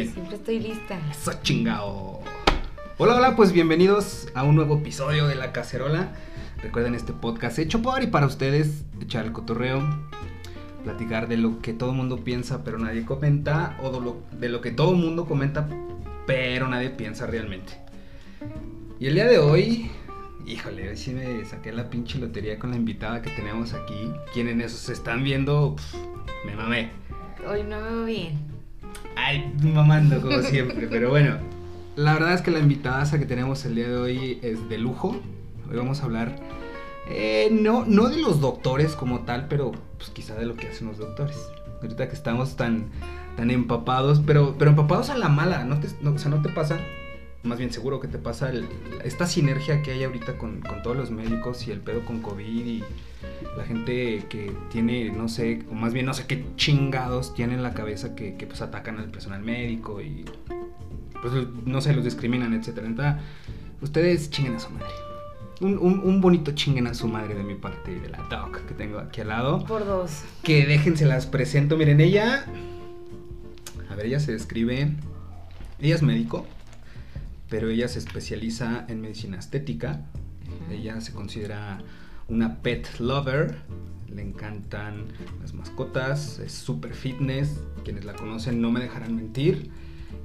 Bien. Siempre estoy lista. Eso chingao. Hola, hola, pues bienvenidos a un nuevo episodio de La Cacerola. Recuerden este podcast hecho por y para ustedes, echar el cotorreo, platicar de lo que todo el mundo piensa pero nadie comenta, o de lo, de lo que todo el mundo comenta pero nadie piensa realmente. Y el día de hoy, híjole, hoy sí me saqué la pinche lotería con la invitada que tenemos aquí. Quienes esos se están viendo, me mamé. Hoy no me veo bien. Ay, mamando como siempre, pero bueno. La verdad es que la invitada que tenemos el día de hoy es de lujo. Hoy vamos a hablar, eh, no, no de los doctores como tal, pero pues quizá de lo que hacen los doctores. Ahorita que estamos tan, tan empapados, pero, pero empapados a la mala, ¿no te, o sea, no te pasa, más bien seguro que te pasa el- esta sinergia que hay ahorita con, con todos los médicos y el pedo con COVID y la gente que tiene, no sé, o más bien no sé qué chingados tienen en la cabeza que, que, pues atacan al personal médico y pues no sé, los discriminan, etcétera. Entonces, ustedes chinguen a su madre. Un, un- un bonito chinguen a su madre de mi parte y de la doc que tengo aquí al lado. Por dos. Que déjense las presento. Miren, ella. A ver, ella se describe. Ella es médico, pero ella se especializa en medicina estética. Ella se considera una pet lover. Le encantan las mascotas, es super fitness. Quienes la conocen no me dejarán mentir.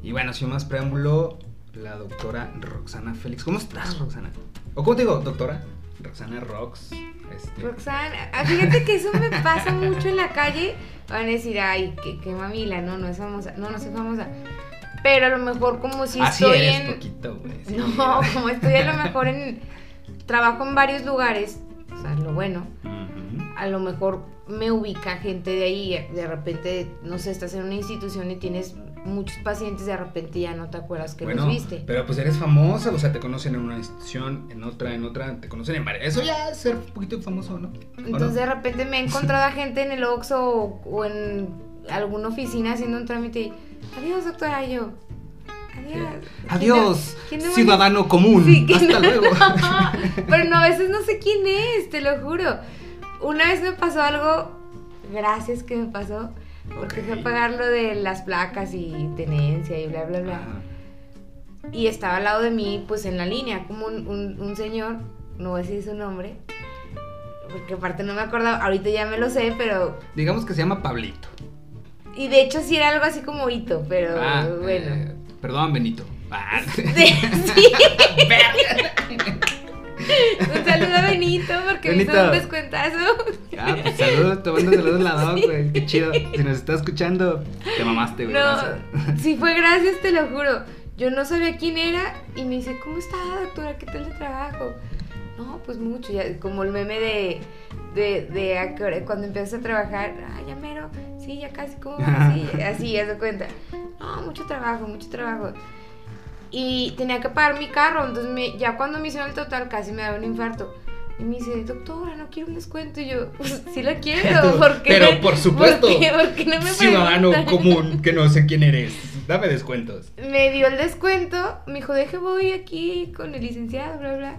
Y bueno, sin más preámbulo, la doctora Roxana Félix. ¿Cómo estás, Roxana? ¿O cómo te digo, doctora? Roxana Rox. este, Roxana, ah, fíjate que eso me pasa mucho en la calle. Van a decir, ay, qué, qué mamila, no, no es famosa. No, no soy famosa. Pero a lo mejor como si Así estoy eres en... poquito, güey. sí. No, como estoy a lo mejor en... Trabajo en varios lugares, o sea, lo bueno. A lo mejor me ubica gente de ahí, de repente, no sé, estás en una institución y tienes muchos pacientes, de repente ya no te acuerdas que Bueno, los viste. pero pues eres famosa, o sea, te conocen en una institución, en otra, en otra, te conocen en varias. Eso ya es ser un poquito famoso, ¿no? Entonces de repente me he encontrado a gente en el Oxxo o, o en alguna oficina haciendo un trámite y, adiós doctora, yo, adiós. Adiós, ¿Quién no- quién no ciudadano común. Sí, Hasta luego. Pero no, a veces no sé quién es, te lo juro. Una vez me pasó algo, gracias que me pasó, porque Ok. fue a pagar lo de las placas y tenencia y bla, bla, bla. Ajá. Y estaba al lado de mí, pues en la línea, como un, un- un señor, no voy a decir su nombre, porque aparte no me acordaba, ahorita ya me lo sé, pero... Digamos que se llama Pablito. Y de hecho sí era algo así como hito, pero Ah, bueno. eh, perdón, Benito. Ah. Sí, sí. Un saludo a Benito porque me hizo Benito. un descuentazo. Ah, pues saludos, te mando saludos la doc, güey. Qué chido. Si nos está escuchando, te mamaste, güey. No, gracias. sí fue gracias, te lo juro. Yo no sabía quién era y me dice, ¿cómo está, doctora? ¿Qué tal de trabajo? No, pues mucho, ya, como el meme de, de, de hora- cuando empiezas a trabajar, ah, ya mero, sí, ya casi, ¿cómo? Así, así, ya se cuenta. No, mucho trabajo, mucho trabajo. Y tenía que pagar mi carro, entonces me- ya cuando me hicieron el total casi me daba un infarto. Y me dice, doctora, no quiero un descuento. Y yo, pues sí lo quiero, ¿por qué? Pero por supuesto, ¿Por qué, ¿Por qué no me Ciudadano preguntan? común que no sé quién eres. Dame descuentos. Me dio el descuento, me dijo, deje voy aquí con el licenciado, bla, bla.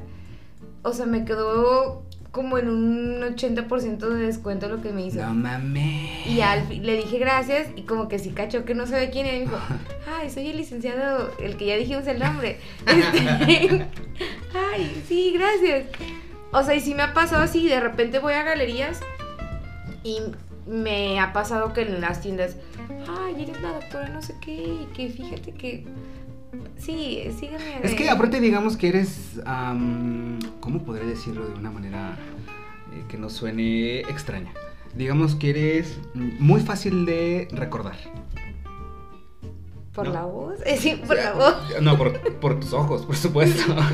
O sea, me quedó como en un 80% de descuento lo que me hizo. No mames. Y al fin- le dije gracias y como que sí cachó que no sabe quién era. Y me dijo, ay, soy el licenciado, el que ya dijimos el nombre. Este, ay, sí, gracias. O sea, y sí me ha pasado así, de repente voy a galerías y me ha pasado que en las tiendas, ay, eres la doctora no sé qué, y que fíjate que... Sí, sígame. Es que aparte digamos que eres, am, ¿cómo podré decirlo de una manera eh, que no suene extraña? Digamos que eres muy fácil de recordar. ¿Por no. la voz? Eh, sí, por la voz. No, por, por tus ojos, por supuesto.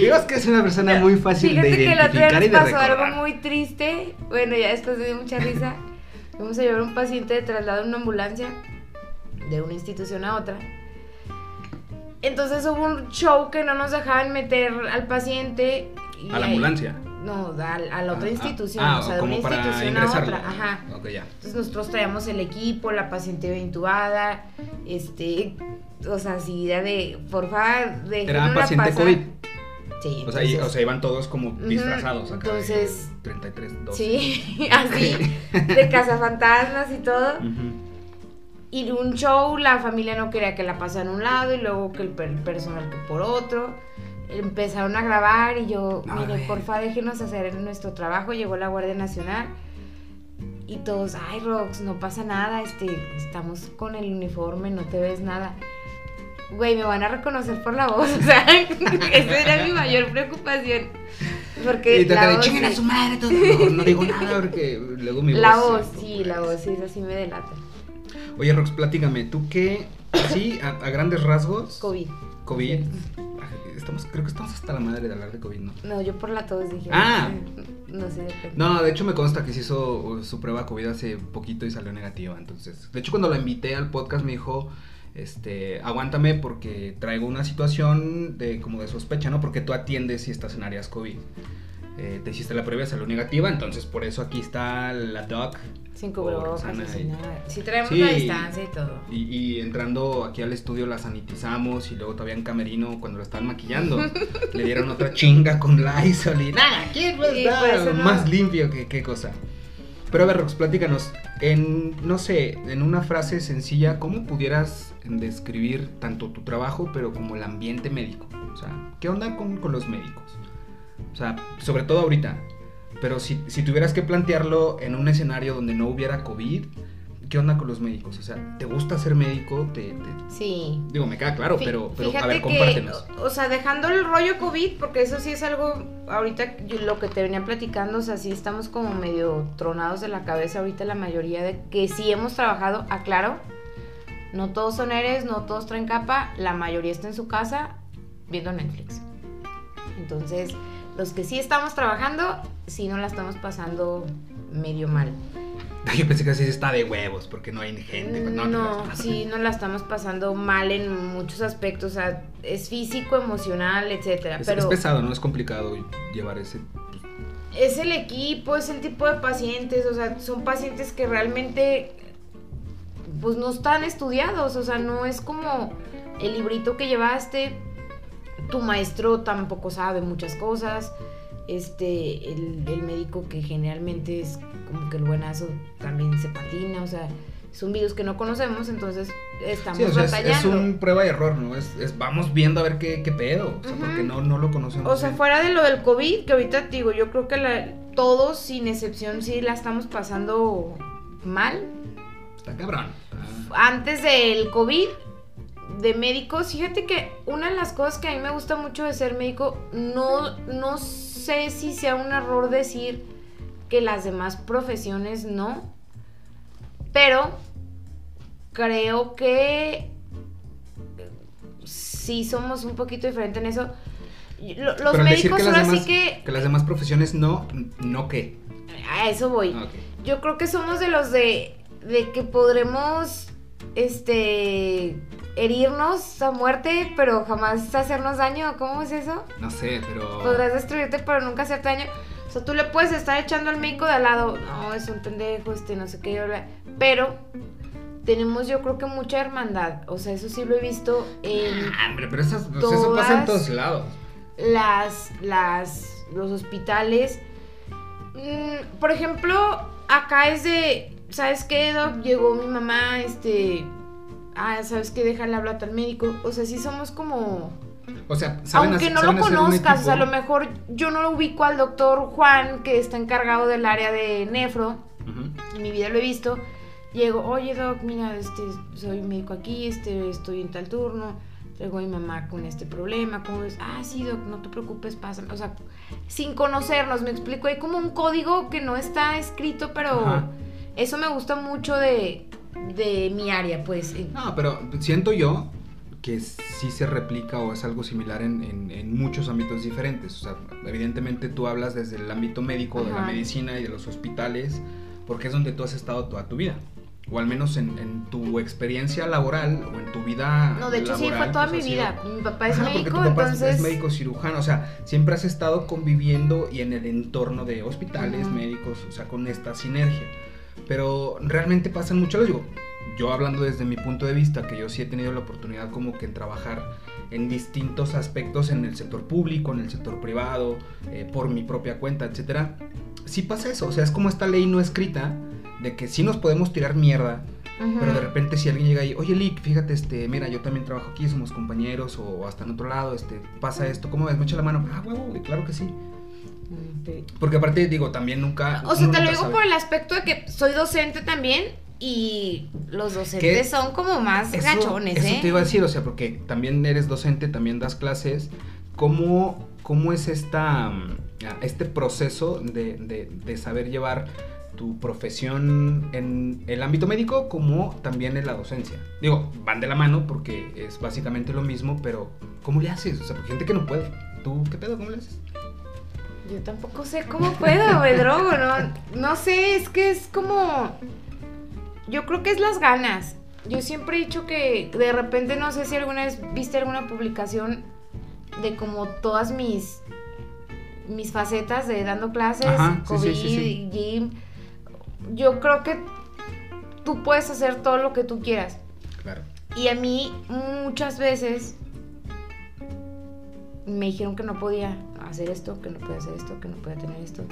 Digamos que es una persona muy fácil Fíjate de que el otro día identificar nos de pasó recordar. algo muy triste. Bueno, ya después dio mucha risa. Fuimos a llevar a un paciente de traslado en una ambulancia de una institución a otra. Entonces hubo un show que no nos dejaban meter al paciente. y A la ahí- ambulancia. No, a, a la otra Ah, institución. ah, o sea, de una institución a otra. Ajá. Ok, ya. Entonces nosotros traíamos el equipo, la paciente iba intubada, este, o sea, si era de, por favor, de Era paciente COVID. Sí, O sea, y- o sea, iban todos como disfrazados acá. de entonces- 33, 12. Sí, así, de cazafantasmas y todo. Y un show, la familia no quería que la pasara a un lado y luego que el, per- personal que por otro. Empezaron a grabar y yo, No, mire, güey. porfa, déjenos hacer nuestro trabajo. Llegó la Guardia Nacional y todos, ay, Rox, no pasa nada, este, estamos con el uniforme, no te ves nada. Güey, me van a reconocer por la voz, o sea, esa era mi mayor preocupación. Porque Y te la voz, "Chinguen a sí. su madre, todo". No, no digo nada porque luego mi La voz. voz, se- sí, la voz, sí, esa sí me delata. Oye, Rox, platícame, ¿tú qué? Sí, a, a grandes rasgos. COVID. COVID. Ay, Estamos, creo que estamos hasta la madre de hablar de COVID, ¿no? No, yo por la tos dije. Ah. No sé. No, de hecho me consta que se hizo su prueba COVID hace poquito y salió negativa. Entonces, de hecho cuando la invité al podcast me dijo, este, aguántame porque traigo una situación de como de sospecha, ¿no? Porque tú atiendes si estás en áreas COVID. Eh, te hiciste la prueba, salió negativa, entonces por eso aquí está la doc. Sin cubrebocas, nada. Sí traemos Sí. la distancia y todo. Y, y entrando aquí al estudio la sanitizamos y luego todavía en camerino cuando lo estaban maquillando le dieron otra chinga con Lysol y nada, ¿quién va a más limpio que qué cosa? Pero a ver, Rox, platícanos, en, no sé, en una frase sencilla, ¿cómo pudieras describir tanto tu trabajo pero como el ambiente médico? O sea, ¿qué onda con, con los médicos? O sea, sobre todo ahorita. Pero si, si tuvieras que plantearlo en un escenario donde no hubiera COVID, ¿qué onda con los médicos? O sea, ¿te gusta ser médico? ¿Te, te- Sí. Digo, me queda claro, Fí- pero, pero a ver, compártenos. o, o sea, dejando el rollo COVID, porque eso sí es algo, ahorita yo- lo que te venía platicando, o sea, sí estamos como medio tronados de la cabeza ahorita la mayoría de que sí hemos trabajado, aclaro, no todos son eres, no todos traen capa, la mayoría está en su casa viendo Netflix. Entonces, los que sí estamos trabajando, sí no la estamos pasando medio mal. Yo pensé que así está de huevos, porque no hay gente. pero No, no, sí, no la estamos pasando mal en muchos aspectos, o sea, es físico, emocional, etcétera, Es, pero es pesado, ¿no? Es complicado llevar ese... es el equipo, es el tipo de pacientes, o sea, son pacientes que realmente pues no están estudiados, o sea, no es como el librito que llevaste, tu maestro tampoco sabe muchas cosas, este, el, el médico que generalmente es como que el buenazo también se patina, o sea, son virus que no conocemos, entonces estamos Sí, o sea, es, batallando. es un prueba y error, ¿no? Es, es vamos viendo a ver qué, qué pedo. O sea, porque no, no lo conocemos. O sea, bien. fuera de lo del COVID, que ahorita te digo, yo creo que la- todos, sin excepción, sí la estamos pasando mal. Está cabrón. está- Antes del COVID, de médicos, fíjate que una de las cosas que a mí me gusta mucho de ser médico, no, no sé si sea un error decir que las demás profesiones no, pero creo que sí somos un poquito diferentes en eso. Lo- Los Pero médicos que las, ahora demás, sí que... que las demás profesiones no, ¿no qué? A eso voy. Ah. Yo creo que somos de los de, de que podremos, este, herirnos a muerte, pero jamás hacernos daño. ¿Cómo es eso? No sé, pero... Podrás destruirte, pero nunca hacerte daño. O sea, tú le puedes estar echando al médico de al lado, no, es un pendejo, este, no sé qué, pero tenemos yo creo que mucha hermandad. O sea, eso sí lo he visto en Ah, hombre, pero esas- sea, eso pasa en todos lados. las, las, los hospitales. Mm, por ejemplo, acá es de, ¿sabes qué, Doc? Llegó mi mamá, este, ah, ¿sabes qué? Déjale hablar al médico. O sea, sí somos como, O sea, saben aunque hacer- no lo saben conozcas, o sea, a lo mejor yo no lo ubico al doctor Juan, que está encargado del área de nefro, en mi vida lo he visto. Llego, oye doc, mira, este, soy médico aquí, este, estoy en tal turno, traigo a mi mamá con este problema, ¿cómo ves? Ah, sí, doc, no te preocupes, pásame. O sea, sin conocernos, me explico, hay como un código que no está escrito, pero Ajá. eso me gusta mucho de, de mi área, pues. No, pero siento yo que sí se replica o es algo similar en, en- en muchos ámbitos diferentes. O sea, evidentemente tú hablas desde el ámbito médico, de la Ajá. medicina y de los hospitales, porque es donde tú has estado toda tu vida. O al menos en, en tu experiencia laboral o en tu vida. No, de hecho sí, fue toda pues, mi sido- vida. Mi papá es Ajá, médico, tu papá es- entonces... es médico cirujano, o sea, siempre has estado conviviendo y en el entorno de hospitales, médicos, o sea, con esta sinergia. Pero realmente pasan mucho, les digo, yo hablando desde mi punto de vista, que yo sí he tenido la oportunidad como que en trabajar en distintos aspectos en el sector público, en el sector privado, eh, por mi propia cuenta, etcétera, sí pasa eso, o sea, es como esta ley no escrita de que sí nos podemos tirar mierda. Pero de repente si alguien llega y, oye Lick, fíjate, este, mira, yo también trabajo aquí, somos compañeros o hasta en otro lado, este, pasa esto, ¿cómo ves? Me echa la mano. Ah, huevo, claro que sí. Porque aparte, digo, también nunca... O sea, te lo digo sabe. por el aspecto de que soy docente también y los docentes ¿Qué? son como más Eso, gachones, eso ¿eh? te iba a decir, o sea, porque también eres docente, también das clases. ¿Cómo, cómo es esta, mm, este proceso de, de- de saber llevar tu profesión en el ámbito médico como también en la docencia? Digo, van de la mano porque es básicamente lo mismo, pero ¿cómo le haces? O sea, gente que no puede. ¿Tú qué pedo? ¿Cómo le haces? Yo tampoco sé cómo puedo, me drogo, ¿no? No sé, es que es como... Yo creo que es las ganas. Yo siempre he dicho que de repente, no sé si alguna vez viste alguna publicación de como todas mis mis facetas de dando clases, Ajá, COVID, sí, sí, sí. gym. Yo creo que tú puedes hacer todo lo que tú quieras. Claro. Y a mí muchas veces me dijeron que no podía hacer esto, que no podía hacer esto, que no podía tener esto.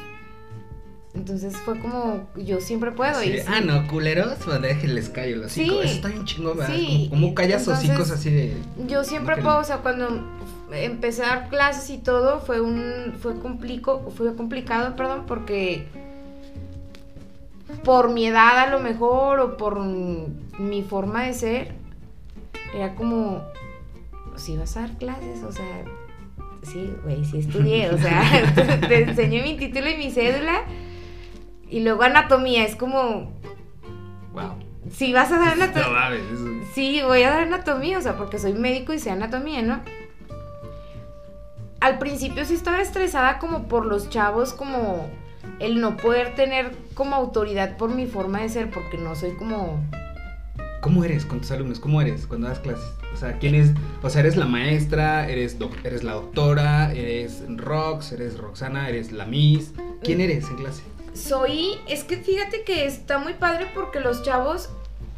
Entonces fue como, yo siempre puedo. Y sí. ah, no, culeros, pues déjenles callo hocico. Sí. Eso está bien chingón, ¿verdad? Sí, Como, como callas entonces- hocicos así de... Yo siempre No puedo, o sea, cuando empecé a dar clases y todo, fue un, fue complico, fue complicado, perdón, porque por mi edad a lo mejor o por mi forma de ser, era como, si vas a dar clases, o sea, sí, güey, sí estudié, o sea, te enseñé mi título y mi cédula, y luego anatomía, es como, Wow. si vas a dar No anatomía, eso- Sí, voy a dar anatomía, o sea, porque soy médico y sé anatomía, ¿no? Al principio sí estaba estresada como por los chavos, como el no poder tener como autoridad por mi forma de ser, porque no soy como... ¿Cómo eres con tus alumnos? ¿Cómo eres cuando das clases? O sea, ¿quién es? O sea, ¿eres la maestra? ¿Eres, eres la doctora? ¿Eres Rox? ¿Eres Roxana? ¿Eres la Miss? ¿Quién eres en clase? Soy, es que fíjate que está muy padre porque los chavos,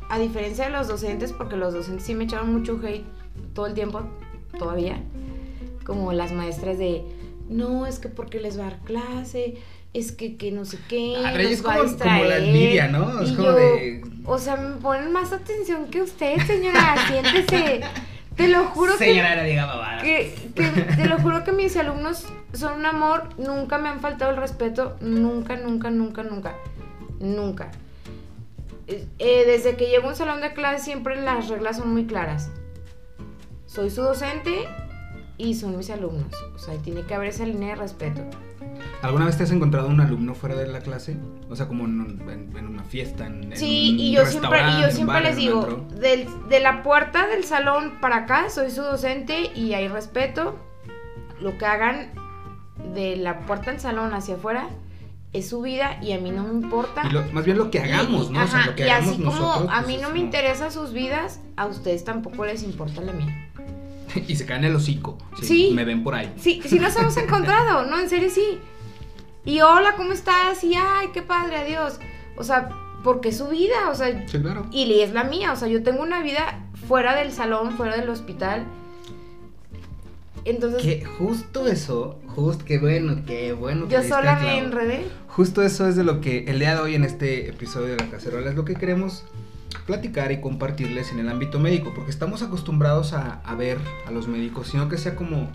a diferencia de los docentes, porque los docentes sí me echaron mucho hate todo el tiempo, todavía, como las maestras de, no, es que porque les va a dar clase, es que, que no sé qué, Ah, nos es va a como, la distraer". envidia, ¿no? Es Y como yo, de... O sea, me ponen más atención que usted, señora, siéntese. Te lo juro que no diga babada. que, que te lo juro que mis alumnos son un amor, nunca me han faltado el respeto, nunca, nunca, nunca, nunca, nunca. Eh, eh, desde que llego a un salón de clase siempre las reglas son muy claras. Soy su docente y son mis alumnos. O sea, tiene que haber esa línea de respeto. ¿Alguna vez te has encontrado un alumno fuera de la clase? O sea, como en, un- en- en una fiesta, en, en Sí, un y yo siempre, y yo en siempre bar, les en digo, del- de la puerta del salón para acá soy su docente y hay respeto. Lo que hagan de la puerta del salón hacia afuera es su vida y a mí no me importa. Y lo- más bien lo que hagamos, Y- ¿no? o sea, ajá, lo que y hagamos así como nosotros. a pues, mí es no me como- interesa sus vidas, a ustedes tampoco les importa la mía. Y se caen el hocico. si Sí. Me ven por ahí. Sí, sí nos hemos encontrado, no, en serio sí. Y hola, ¿cómo estás? Y ay, qué padre, adiós. O sea, porque es su vida, o sea, Sí, claro. y es la mía, o sea, yo tengo una vida fuera del salón, fuera del hospital. Entonces, Que justo eso, justo, qué bueno, qué bueno. que yo sola me enredé. Justo eso es de lo que el día de hoy en este episodio de La Cacerola es lo que queremos platicar y compartirles en el ámbito médico, porque estamos acostumbrados a, a ver a los médicos, sino que sea como,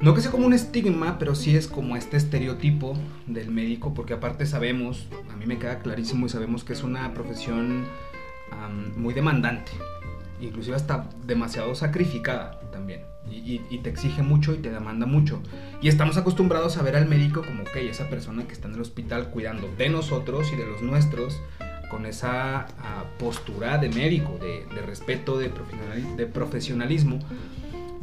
no que sea como un estigma, pero sí es como este estereotipo del médico, porque aparte sabemos, a mí me queda clarísimo y sabemos que es una profesión muy demandante, inclusive hasta demasiado sacrificada también. Y, te exige mucho y te demanda mucho. Y estamos acostumbrados a ver al médico como, ok, esa persona que está en el hospital cuidando de nosotros y de los nuestros, con esa ah, postura de médico, de, respeto, de profesionalismo.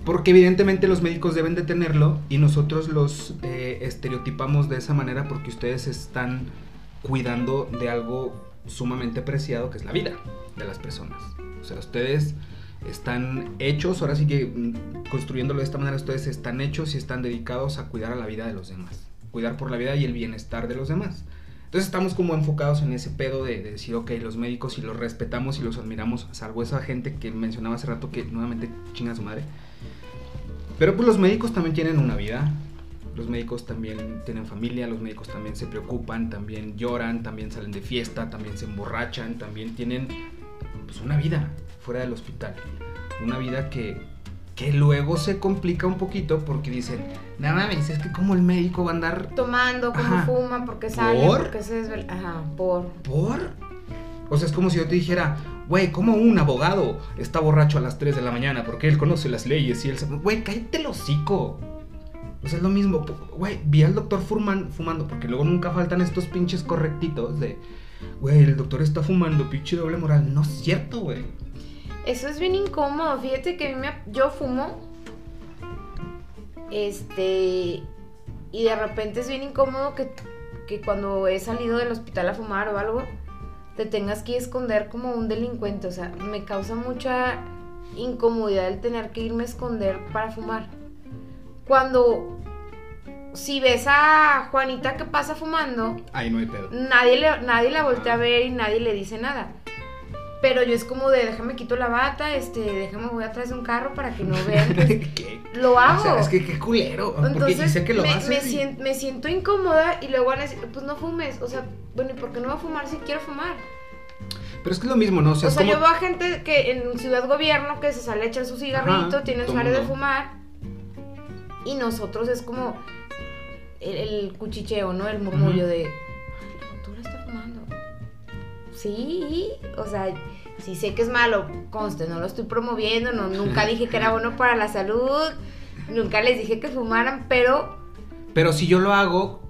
Porque evidentemente los médicos deben de tenerlo y nosotros los eh, estereotipamos de esa manera porque ustedes están cuidando de algo sumamente preciado que es la vida de las personas. O sea, ustedes están hechos, ahora sí que mm, construyéndolo de esta manera, ustedes están hechos y están dedicados a cuidar a la vida de los demás. Cuidar por la vida y el bienestar de los demás. Entonces estamos como enfocados en ese pedo de, de decir, ok, los médicos si los respetamos y los admiramos, salvo esa gente que mencionaba hace rato que nuevamente chinga su madre. Pero pues los médicos también tienen una vida. Los médicos también tienen familia, los médicos también se preocupan, también lloran, también salen de fiesta, también se emborrachan, también tienen pues, una vida fuera del hospital. Una vida que, que luego se complica un poquito porque dicen, nada mames, es que como el médico va a andar Tomando, como Ajá. fuma, porque sale, ¿Por? porque se desvela. Ajá, por. ¿Por? O sea, es como si yo te dijera, güey, ¿cómo un abogado está borracho a las 3 de la mañana porque él conoce las leyes y él sabe... Güey, cállate el hocico. Sea, es lo mismo. Güey, vi al doctor fuman- fumando porque luego nunca faltan estos pinches correctitos de... Güey, el doctor está fumando, pinche doble moral. No es cierto, güey. Eso es bien incómodo. Fíjate que a mí me- yo fumo. Este. Y de repente es bien incómodo que, que cuando he salido del hospital a fumar o algo, te tengas que esconder como un delincuente. O sea, me causa mucha incomodidad el tener que irme a esconder para fumar. Cuando. Si ves a Juanita que pasa fumando, Ahí no hay pedo. nadie, le- nadie la voltea a ver y nadie le dice nada. Pero yo es como de, déjame quito la bata, este, déjame voy atrás de un carro para que no vean que ¿Qué? lo hago. O sea, es que qué culero. Entonces sé que lo me, haces. me y- sien- me siento incómoda y luego van a decir, pues no fumes. O sea, bueno, ¿y por qué no va a fumar si quiero fumar? Pero es que es lo mismo, ¿no? O sea, O es sea, como... yo veo a gente que en Ciudad Gobierno que se sale a echar su cigarrito, Ajá, tiene su área de fumar. Y nosotros es como el, el cuchicheo, ¿no? El murmullo de, Sí, o sea, sí sé que es malo, conste, no lo estoy promoviendo, no, nunca dije que era bueno para la salud, nunca les dije que fumaran, pero Pero si yo lo hago,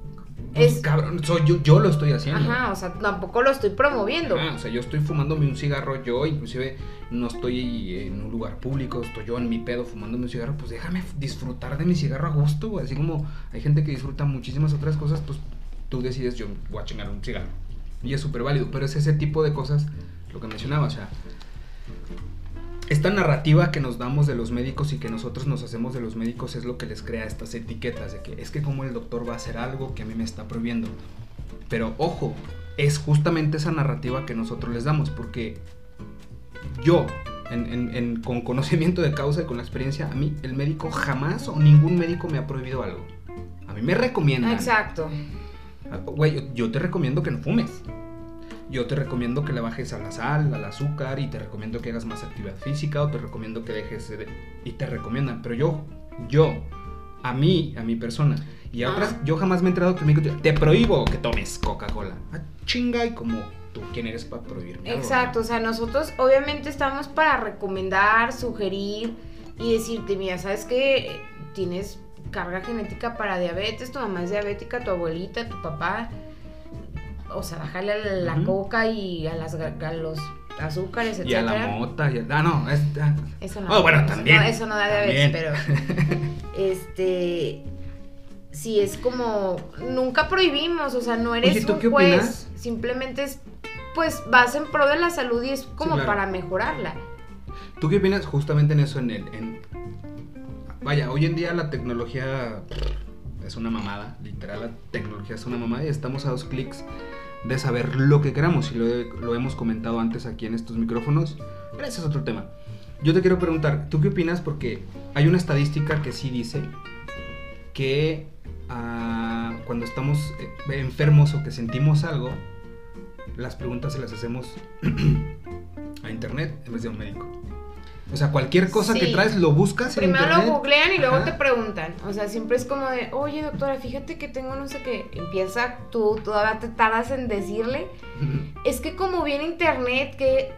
pues, Es- cabrón, soy yo, yo lo estoy haciendo. Ajá, o sea, tampoco lo estoy promoviendo. Ajá, o sea, yo estoy fumándome un cigarro yo, inclusive no estoy en un lugar público, estoy yo en mi pedo fumándome un cigarro, pues déjame disfrutar de mi cigarro a gusto. Así como hay gente que disfruta muchísimas otras cosas, pues tú decides, yo voy a chingar un cigarro. Y es súper válido, pero es ese tipo de cosas lo que mencionaba, o sea, esta narrativa que nos damos de los médicos y que nosotros nos hacemos de los médicos es lo que les crea estas etiquetas de que es que como el doctor va a hacer algo que a mí me está prohibiendo. Pero ojo, es justamente esa narrativa que nosotros les damos, porque yo, en- en- en- con conocimiento de causa y con la experiencia, a mí el médico jamás o ningún médico me ha prohibido algo. A mí me recomiendan. Exacto. Güey, yo, yo te recomiendo que no fumes. Yo te recomiendo que le bajes a la sal, al azúcar y te recomiendo que hagas más actividad física o te recomiendo que dejes de... Y te recomiendan, pero yo, yo, a mí, a mi persona y a Ah. otras, yo jamás me he enterado que médico te, prohíbo que tomes Coca-Cola. Ah, chinga y como tú, ¿quién eres para prohibirme? Exacto, o sea, nosotros obviamente estamos para recomendar, sugerir y decirte, mira, ¿sabes qué? Tienes carga genética para diabetes, tu mamá es diabética, tu abuelita, tu papá. O sea, bájale a la coca y a, las, a los azúcares, Y a la mota, y a- ah, no, es, ah, Eso no. Oh, bueno, eso también. no- eso no da diabetes, También. pero. Este. Sí, es como. Nunca prohibimos, o sea, no eres Oye, ¿tú un qué juez. opinas? Simplemente es. Pues vas en pro de la salud y es como claro. para mejorarla. ¿Tú qué opinas justamente en eso? En el, en- Vaya, hoy en día la tecnología es una mamada, literal, la tecnología es una mamada y estamos a dos clics de saber lo que queramos y lo, lo hemos comentado antes aquí en estos micrófonos. Pero ese es otro tema. Yo te quiero preguntar, ¿tú qué opinas? Porque hay una estadística que sí dice que ah, cuando estamos eh, enfermos o que sentimos algo, las preguntas se las hacemos a internet en vez de a un médico. O sea, cualquier cosa que traes lo buscas en Primero internet. lo googlean y luego Ajá. te preguntan. O sea, siempre es como de, oye doctora, fíjate que tengo no sé qué. Empieza tú, todavía te tardas en decirle. Es que como viene internet, que.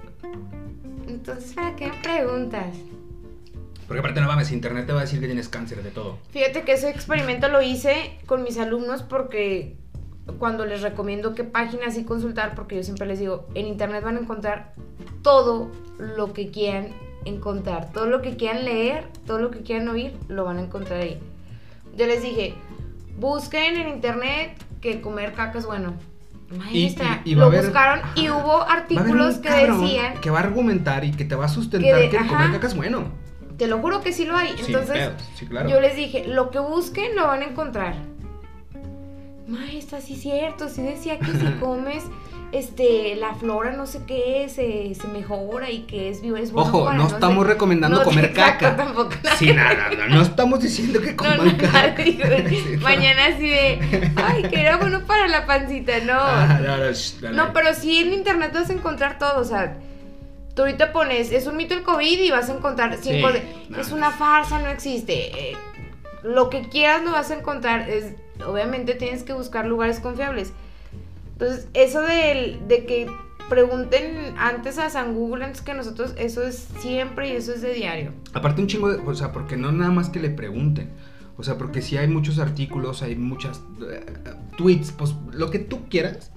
Entonces, ¿para qué preguntas? Porque aparte no mames, internet te va a decir que tienes cáncer de todo. Fíjate que ese experimento lo hice con mis alumnos porque cuando les recomiendo qué páginas y consultar, porque yo siempre les digo, en internet van a encontrar todo lo que quieran encontrar, todo lo que quieran leer, todo lo que quieran oír, lo van a encontrar ahí. Yo les dije, busquen en internet que comer caca es bueno. Maestra, y- y va a lo haber- buscaron y Ajá. hubo artículos que decían, que va a argumentar y que te va a sustentar que de- que comer caca es bueno. te lo juro que sí lo hay. Entonces, pedos, sí, claro. Yo les dije, lo que busquen lo van a encontrar. maestra, sí es cierto, sí decía que si comes este, la flora no sé qué, se, se mejora y que es, es bueno Ojo, para no estamos sé. recomendando No, comer exacto, caca. tampoco. Sí, nada, no, no estamos diciendo que coman caca. digo, mañana así de, ay, que era bueno para la pancita, no. Ah, no, pero sí en internet vas a encontrar todo, o sea, tú ahorita pones, es un mito el COVID y vas a encontrar cinco Sí, es una farsa, no existe. eh, lo que quieras lo vas a encontrar, es, obviamente tienes que buscar lugares confiables. Entonces, eso del- de, que pregunten antes a San Google antes que nosotros, eso es siempre y eso es de diario. Aparte un chingo de, o sea, porque no nada más que le pregunten. O sea, porque si hay muchos artículos, hay muchas eh, tweets, pues lo que tú quieras.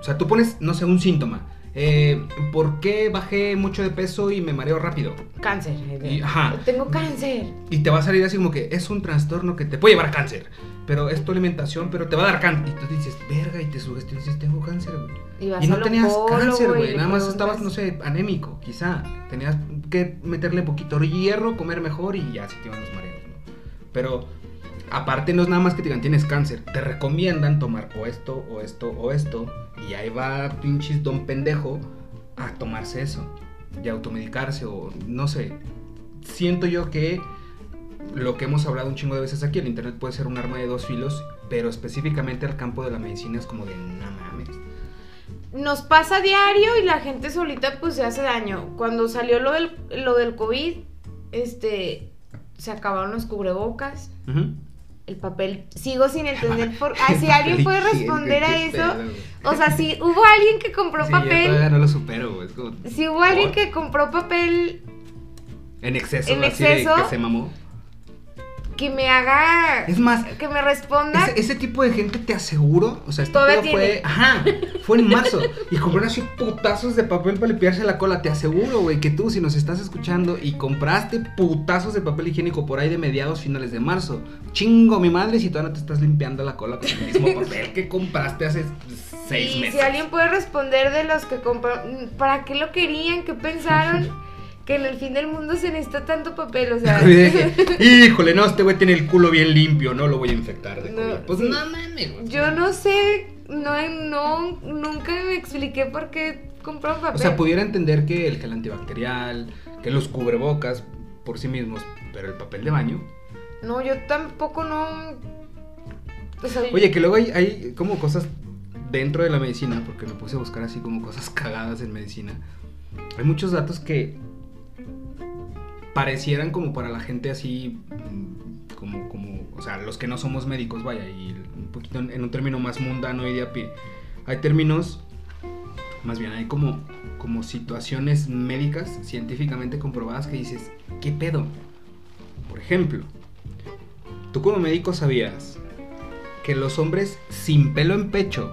O sea, tú pones, no sé, un síntoma. Eh, ¿Por qué bajé mucho de peso y me mareo rápido? Cáncer. Y- ajá. Tengo cáncer. Y te va a salir así como que es un trastorno que te puede llevar a cáncer. Pero es tu alimentación, pero te va a dar cáncer. Y tú dices, verga, y te sugestionas dices, tengo cáncer, güey. Y, no tenías cáncer, güey. Nada más estabas, no sé, anémico, quizá. Tenías que meterle poquito hierro, comer mejor y ya se te iban los mareos, ¿no? Pero aparte no es nada más que te digan tienes cáncer. Te recomiendan tomar o esto, o esto, o esto. Y ahí va pinches don pendejo a tomarse eso. Y automedicarse o no sé. Siento yo que lo que hemos hablado un chingo de veces aquí, el internet puede ser un arma de dos filos, pero específicamente al campo de la medicina es como de no mames. nos pasa diario y la gente solita pues se hace daño. Cuando salió lo del, lo del COVID, este, se acabaron los cubrebocas, Ujú. El papel, sigo sin entender por... Ah, si alguien puede responder a eso. O sea, si hubo alguien que compró Sí, yo papel, todavía no lo supero, güey. Es como si hubo alguien que compró papel en exceso, en así de que se mamó. Que me haga... Es más, que me responda... ese, ese tipo de gente te aseguro, o sea, este pedo fue, ajá, fue en marzo y compraron así putazos de papel para limpiarse la cola. Te aseguro, güey, que tú si nos estás escuchando y compraste putazos de papel higiénico por ahí de mediados finales de marzo, chingo mi madre si todavía no te estás limpiando la cola con el mismo papel que compraste hace seis y meses. si alguien puede responder de los que compraron, ¿para qué lo querían? ¿Qué pensaron? que en el fin del mundo se necesita tanto papel, o sea... Híjole, no, este güey tiene el culo bien limpio, no lo voy a infectar de No, COVID. Pues sí. no mames, güey. Yo no sé, no, no, nunca me expliqué por qué compraron papel. O sea, pudiera entender que el gel antibacterial, que los cubrebocas por sí mismos, pero el papel de baño. No, yo tampoco no... O sea, Oye, que luego hay, hay como cosas dentro de la medicina, porque me puse a buscar así como cosas cagadas en medicina. Hay muchos datos que parecieran como para la gente así, mm, como, como, o sea, los que no somos médicos, vaya, y un poquito en, un término más mundano y de a pie. Hay términos, más bien, hay como, como situaciones médicas científicamente comprobadas que dices, ¿qué pedo? Por ejemplo, tú como médico sabías que los hombres sin pelo en pecho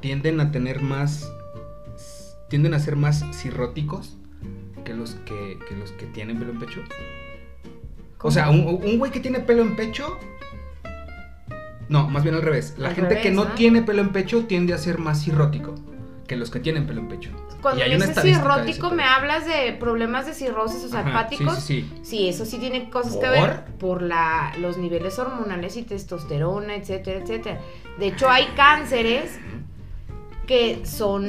tienden a tener más, tienden a ser más cirróticos que los que, que los que tienen pelo en pecho. O sea, un, un güey que tiene pelo en pecho. No, más bien al revés. La Al gente que no ¿no? tiene pelo en pecho tiende a ser más cirrótico que los que tienen pelo en pecho. Cuando dices cirrótico, me hablas de problemas de cirrosis, o hepáticos. Sí, sí, sí. Sí, eso sí tiene cosas que ver por la, los niveles hormonales y testosterona, etcétera, etcétera. De hecho, hay cánceres que son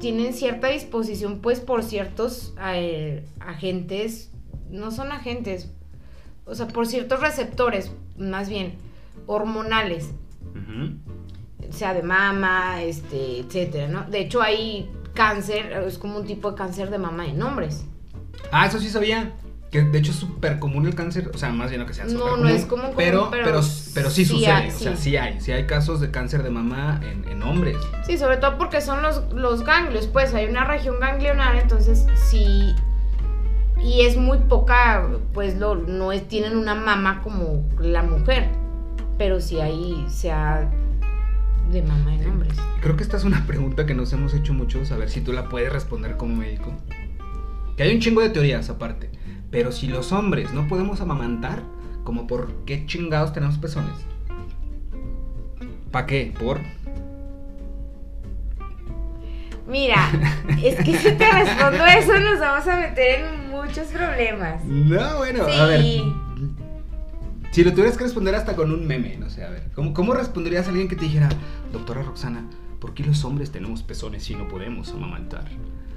tienen cierta disposición pues por ciertos eh, agentes, no son agentes, o sea, por ciertos receptores, más bien hormonales, Ujú. sea de mama, este, etcétera, ¿no? De hecho, hay cáncer, es como un tipo de cáncer de mama en hombres. Ah, eso sí sabía. Que de hecho es súper común el cáncer, o sea, más bien no que sea No, súper no común, es común, común, pero, pero pero, pero sí, sí sucede, hay, o sea, sí. hay, sí hay casos de cáncer de mama en, en hombres. Sí, sobre todo porque son los, los ganglios, pues hay una región ganglionar, entonces sí. Y es muy poca, pues lo, no es, tienen una mama como la mujer, pero sí hay, sea de mama en hombres. Creo que esta es una pregunta que nos hemos hecho muchos, a ver si tú la puedes responder como médico. Que hay un chingo de teorías aparte, pero si los hombres no podemos amamantar, como por qué chingados tenemos pezones? ¿Para qué? ¿Por? Mira, es que si te respondo eso nos vamos a meter en muchos problemas. No, bueno, a ver. Sí. Si lo tuvieras que responder hasta con un meme, no sé, a ver. ¿Cómo, cómo responderías a alguien que te dijera, doctora Roxana, ¿por qué los hombres tenemos pezones y no podemos amamantar?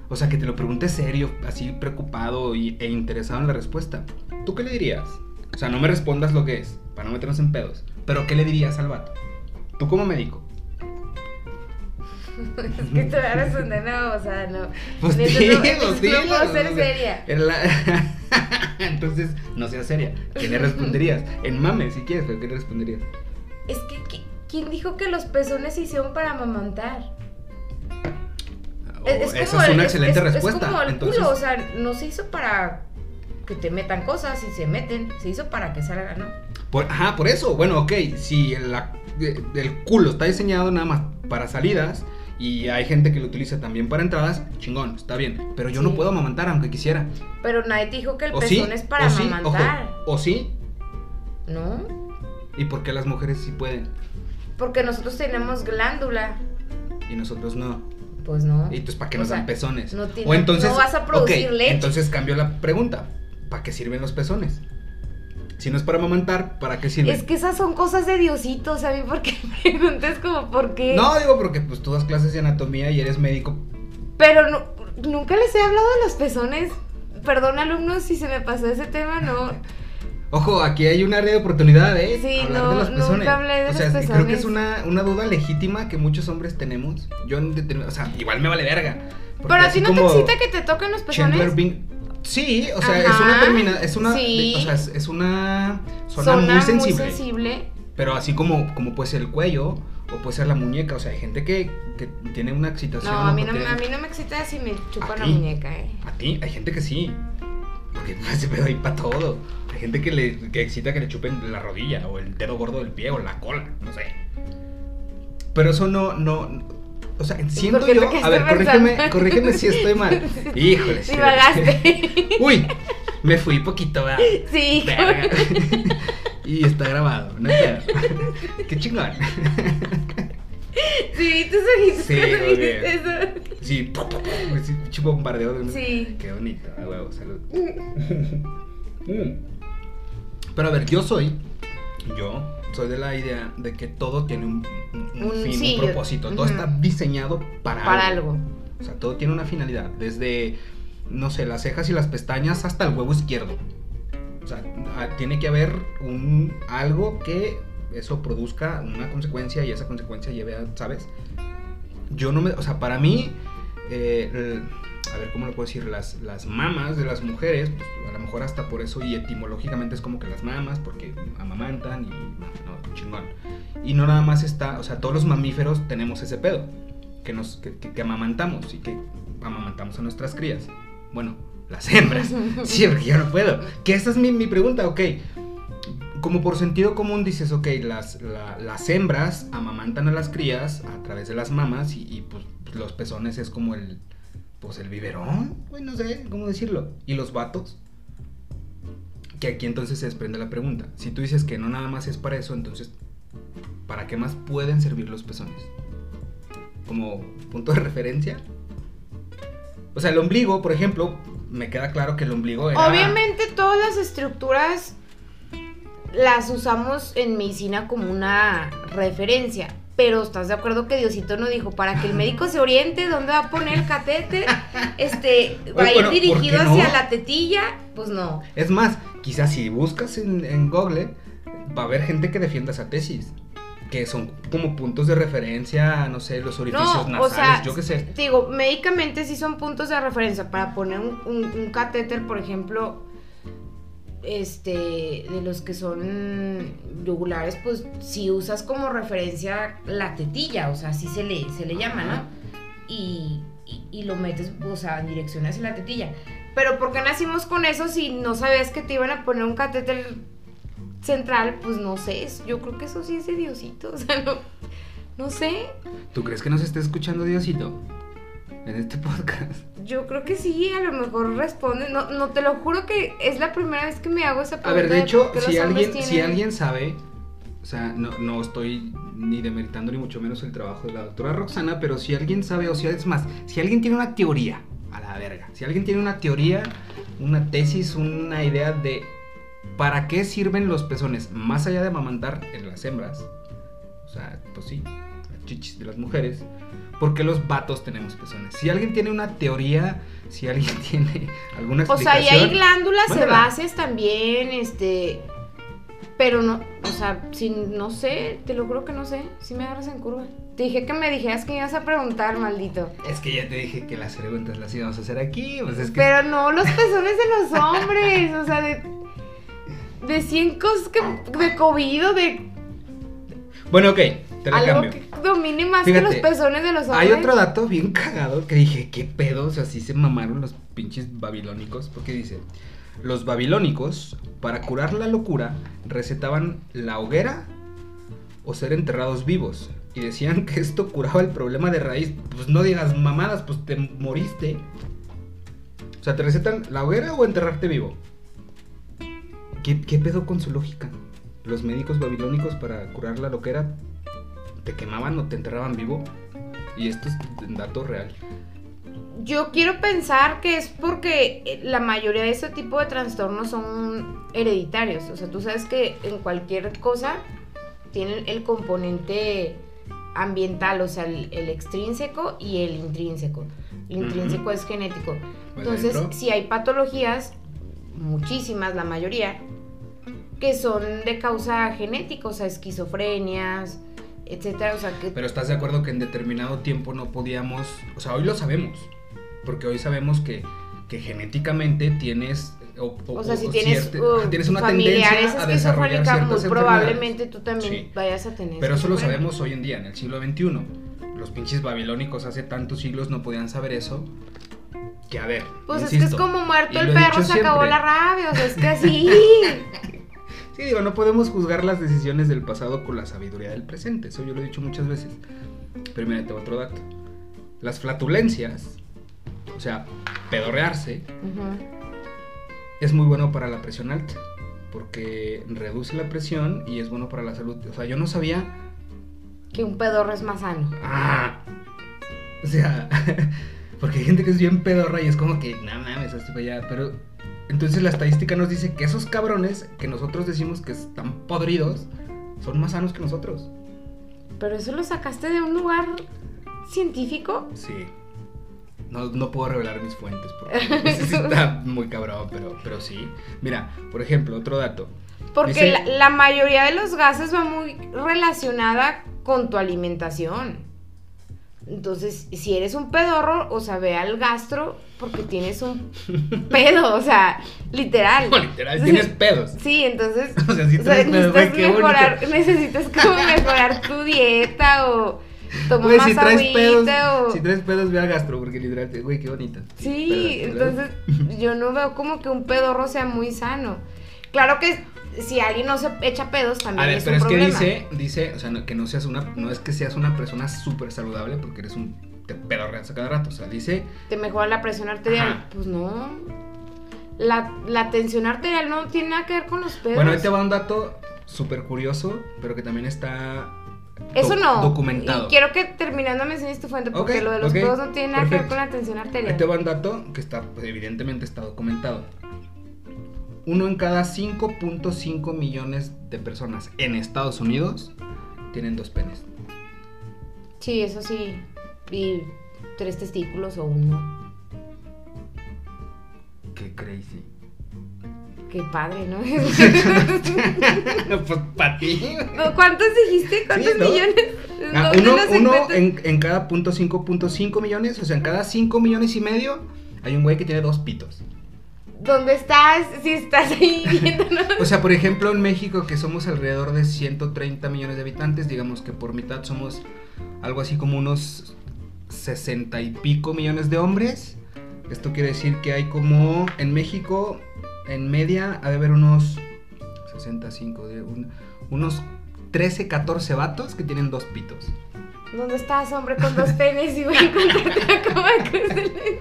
O sea, que te lo pregunte serio, así preocupado y- e interesado en la respuesta. ¿Tú qué le dirías? O sea, no me respondas lo que es, para no meternos en pedos. Pero ¿qué le dirías al vato? Tú como médico. Es que te voy a responder, no, o sea, no. Pues dilo, no, dilo, No puedo ser seria. en la- Entonces, no seas seria. ¿Qué le responderías? En mame, si quieres, pero ¿qué le responderías? Es que, ¿qui- ¿quién dijo que los pezones se hicieron para amamantar? Oh, Es- es esa es el- una excelente es- respuesta. Es como el Entonces, culo, o sea, no se hizo para que te metan cosas y se meten, se hizo para que salga, ¿no? por- ajá, por eso. Bueno, ok, si la- el culo está diseñado nada más para salidas y hay gente que lo utiliza también para entradas, chingón, está bien. Pero yo no Sí. puedo amamantar aunque quisiera. Pero nadie te dijo que el ¿O pezón sí? es para ¿O sí? amamantar, Ojo, ¿O sí? ¿no? ¿Y por qué las mujeres sí pueden Porque nosotros tenemos glándula, y nosotros no? Pues no. Y entonces, ¿para qué nos dan pezones? no tiene- o entonces, no vas a producir ok, leche. Entonces cambio la pregunta. ¿Para qué sirven los pezones? Si no es para amamantar, ¿para qué sirven? Es que esas son cosas de Diositos, a mí porque preguntas como por qué. No, digo porque pues tú das clases de anatomía y eres médico. Pero no- nunca les he hablado de los pezones. Perdón, alumnos, si se me pasó ese tema, no. Ojo, aquí hay un área de oportunidad, ¿eh? Sí, Hablar no, de los nunca pezones. hablé de o sea, los sí, creo que pezones. es una, una duda legítima que muchos hombres tenemos. Yo, o sea, igual me vale verga. Pero a ti no te excita que te toquen los pezones. Bing. Sí, o sea, es una termina, es una, sí. o sea, es, es una zona, muy sensible. sensible. Pero así como, como puede ser el cuello o puede ser la muñeca, o sea, hay gente que, que tiene una excitación. No, a mí no, tiene- a mí no me excita si me chupan la muñeca, eh. A ti, hay gente que sí. Porque se pedo ahí para todo. Hay gente que le que excita que le chupen la rodilla o el dedo gordo del pie o la cola, no sé. Pero eso no, no. O sea, siento ¿Por qué te yo. A ver, corrígeme, corrígeme si estoy mal. Híjole, Sí. Uy, me fui poquito, ¿verdad? Sí, Verga. y está grabado, no hay. Qué chingón. Sí, tus ojitos Sí, cuando dijiste eso. Sí, sí, pinche bombardeo de Sí. Qué bonito, a huevo, salud. Mm. Pero a ver, yo soy, yo soy de la idea de que todo tiene un, un- un Un- fin, sí, un yo- propósito, todo está diseñado para, Para algo. O sea, todo tiene una finalidad, desde, no sé, las cejas y las pestañas hasta el huevo izquierdo. O sea, ah, tiene que haber un algo que eso produzca una consecuencia y esa consecuencia lleve a, ¿sabes? Yo no me, o sea, para mí, eh, el- a ver cómo lo puedo decir, las, las mamas de las mujeres, pues a lo mejor hasta por eso y etimológicamente es como que las mamas, porque amamantan y, no, chingón. Y no nada más está, o sea, todos los mamíferos tenemos ese pedo, que nos, que, que- que amamantamos y que amamantamos a nuestras crías. Bueno, las hembras. Sí, porque yo no puedo. Que esa es mi, mi pregunta, ok. Como por sentido común dices, ok, las, la- las hembras amamantan a las crías a través de las mamas y, pues, pues, los pezones es como el, pues el biberón, güey, no sé cómo decirlo. Y los vatos. Que aquí entonces se desprende la pregunta. Si tú dices que no nada más es para eso, entonces, ¿para qué más pueden servir los pezones? Como punto de referencia. O sea, el ombligo, por ejemplo, me queda claro que el ombligo era... Obviamente todas las estructuras las usamos en medicina como una referencia. Pero estás de acuerdo que Diosito no dijo para que el médico se oriente dónde va a poner el catéter, este, va a ir bueno, ¿por dirigido no? hacia la tetilla, pues no. Es más, quizás si buscas en, en Google, va a haber gente que defienda esa tesis. Que son como puntos de referencia, no sé, los orificios No, o nasales, sea, yo qué sé. digo, médicamente sí son puntos de referencia para poner un, un- un catéter, por ejemplo, este, de los que son yugulares, pues si usas como referencia la tetilla, o sea, así se le, se le llama, ¿no? Y, y- y lo metes, o sea, en dirección hacia la tetilla. Pero ¿por qué nacimos con eso si no sabías que te iban a poner un catéter central? Pues no sé, yo creo que eso sí es de Diosito, o sea, no, no sé. ¿Tú crees que nos esté escuchando Diosito? En este podcast. Yo creo que sí, a lo mejor responde. No, no te lo juro que es la primera vez que me hago esa A pregunta. ver, de hecho, si alguien, si alguien sabe, o sea, no, no estoy ni demeritando ni mucho menos el trabajo de la doctora Roxana, pero si alguien sabe, o si es más, si alguien tiene una teoría, a la verga, si alguien tiene una teoría, una tesis, una idea de ¿para qué sirven los pezones? Más allá de amamantar en las hembras, o sea, pues sí, las chichis de las mujeres, ¿por qué los vatos tenemos pezones? Si alguien tiene una teoría, si alguien tiene alguna O sea, explicación... y hay glándulas mándala. sebáceas también, este. Pero no, o sea, si no sé, te lo juro que no sé, si me agarras en curva. Te dije que me dijeras que me ibas a preguntar, maldito. Es que ya te dije que las preguntas las íbamos a hacer aquí, pues es que... Pero no los pezones de los hombres, o sea, de. De 100 cosas que. De COVID o de. Bueno, ok, te la algo cambio. que domine más que los pezones de los hombres. Hay otro dato bien cagado que dije, ¿qué pedos? Así se mamaron los pinches babilónicos. Porque dice, los babilónicos, para curar la locura, recetaban la hoguera o ser enterrados vivos. Y decían que esto curaba el problema de raíz. Pues no digas mamadas, pues te moriste. O sea, ¿te recetan la hoguera o enterrarte vivo? ¿Qué, qué pedo con su lógica? Los médicos babilónicos para curar la loquera te quemaban o te enterraban vivo. Y esto es un dato real. Yo quiero pensar que es porque eh, la mayoría de ese tipo de trastornos son hereditarios. O sea, tú sabes que en cualquier cosa tienen el componente ambiental, o sea, el, el extrínseco y el intrínseco. El intrínseco es genético. Entonces, si hay patologías, muchísimas, la mayoría, que son de causa genética, o sea, esquizofrenias, etcétera. O sea, que Pero estás de acuerdo que en determinado tiempo no podíamos. O sea, hoy lo sabemos. Porque hoy sabemos que, que genéticamente tienes. O, O sea, si tienes, cierte- uh, tienes una tendencia familiares a desarrollar ciertas muy probablemente tú también Sí. vayas a tener. Pero eso lo sabemos hoy en día, en el siglo XXI. Los pinches babilónicos hace tantos siglos no podían saber eso. Que a ver. Pues es que es insisto, como muerto el perro, se acabó siempre. la rabia. O sea, es que así. Sí, digo, no podemos juzgar las decisiones del pasado con la sabiduría del presente. Eso yo lo he dicho muchas veces. Pero mira, te doy otro dato. Las flatulencias, o sea, pedorrearse, es muy bueno para la presión alta. Porque reduce la presión y es bueno para la salud. O sea, yo no sabía. Que un pedorro es más sano. ¡Ah! O sea, porque hay gente que es bien pedorra y es como que, no mames, esto para allá. Pero entonces la estadística nos dice que esos cabrones que nosotros decimos que están podridos son más sanos que nosotros. Pero eso lo sacaste de un lugar científico. Sí. No, no puedo revelar mis fuentes porque sí está muy cabrón, pero, pero sí. Mira, por ejemplo, otro dato. Porque Dice- la, la mayoría de los gases va muy relacionada con tu alimentación. Entonces, si eres un pedorro, o sea, ve al gastro porque tienes un pedo, o sea, literal. No, literal, tienes pedos. Sí, entonces, O sea, si o sea, pedos, necesitas qué mejorar, bonito. necesitas como mejorar tu dieta o tomar Güey, más si traes agüita pedos, o... si traes pedos, ve al gastro, porque literal, te- güey, qué bonito. Sí, Pedos, entonces yo no veo como que un pedorro sea muy sano. Claro que si alguien no se echa pedos también A ver, es pero un es que dice, dice, o sea, no- que no seas una, no es que seas una persona súper saludable porque eres un, te pedorreas a cada rato, o sea, dice, Te mejora la presión arterial. Ajá. Pues no. La, la tensión arterial no tiene nada que ver con los pedos. bueno, ahí te va un dato súper curioso, pero que también está Eso no. documentado. Y quiero que terminando me enseñes tu fuente porque lo de los pedos no tiene nada que ver con la tensión arterial. Ahí te va un dato que está, pues, evidentemente está documentado. Uno en cada 5.5 millones de personas en Estados Unidos tienen dos penes. Sí, eso sí. Y tres testículos o uno. Qué crazy. Qué padre, ¿no? pues para ti. ¿Cuántos dijiste? ¿Cuántos Sí, ¿no? millones? Ah, ¿Dónde uno uno en cada punto 5.5 millones, o sea, en cada 5 millones y medio hay un güey que tiene dos pitos. ¿Dónde estás? Si estás ahí viéndonos. O sea, por ejemplo, en México, que somos alrededor de 130 millones de habitantes, digamos que por mitad somos algo así como unos 60 y pico millones de hombres. Esto quiere decir que hay como en México, en media, ha de haber unos 65, de un- unos 13, 14 vatos que tienen dos pitos. ¿Dónde estás, hombre, con dos penes? Y voy a encontrarte a del Eje.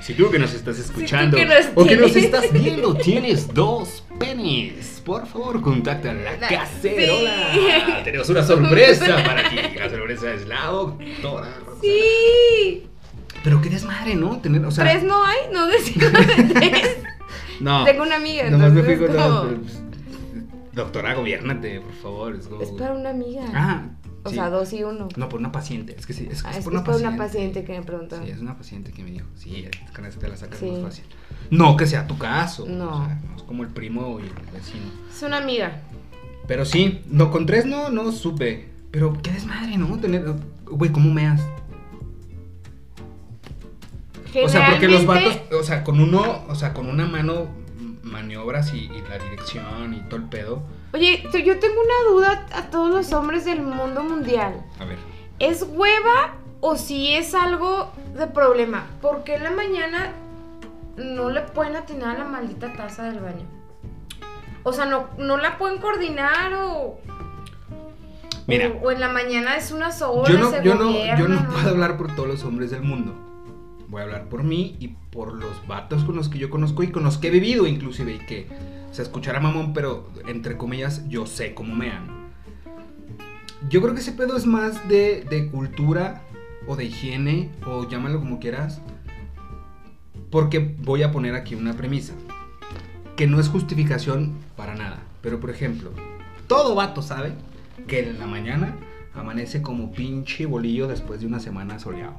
Si tú que nos estás escuchando que nos o que nos estás viendo tienes dos penes, por favor contacta a la La- cacerola. sí. Tenemos una sorpresa para ti. La sorpresa es la doctora. Rosa. Sí. Pero qué desmadre, ¿no? Tener, o sea, Tres no hay, no decimos de tres. No. Tengo una amiga. Nomás me fui con como- pues, Doctora, gobiernate, por favor. Es, como- Es para una amiga. Ah, o sí. sea, dos y uno. No, por una paciente. Es que sí, es, Ah, es es, por es una para paciente. una paciente que me preguntó. Sí, es una paciente que me dijo. Sí, con eso te la sacas Sí. más fácil. No que sea tu caso. No. O sea, no es como el primo y el vecino. Es una amiga. Pero sí, no, con tres no, no supe. Pero qué desmadre, ¿no? Tener. Güey, ¿cómo meas? O sea, porque los vatos, o sea, con uno, o sea, con una mano maniobras y, y la dirección y todo el pedo. Oye, yo tengo una duda a todos los hombres del mundo mundial. A ver. ¿Es hueva o si es algo de problema? ¿Por qué en la mañana no le pueden atinar a la maldita taza del baño? O sea, no, no la pueden coordinar o... Mira. O, o en la mañana es una sola, Yo no, se yo no, yo no puedo hablar por todos los hombres del mundo. Voy a hablar por mí y por los vatos con los que yo conozco y con los que he vivido inclusive y que se escuchará mamón, pero entre comillas yo sé cómo mean. Yo creo que ese pedo es más de, de cultura o de higiene o llámalo como quieras. Porque voy a poner aquí una premisa. Que no es justificación para nada. Pero por ejemplo, todo vato sabe que en la mañana amanece como pinche bolillo después de una semana soleado.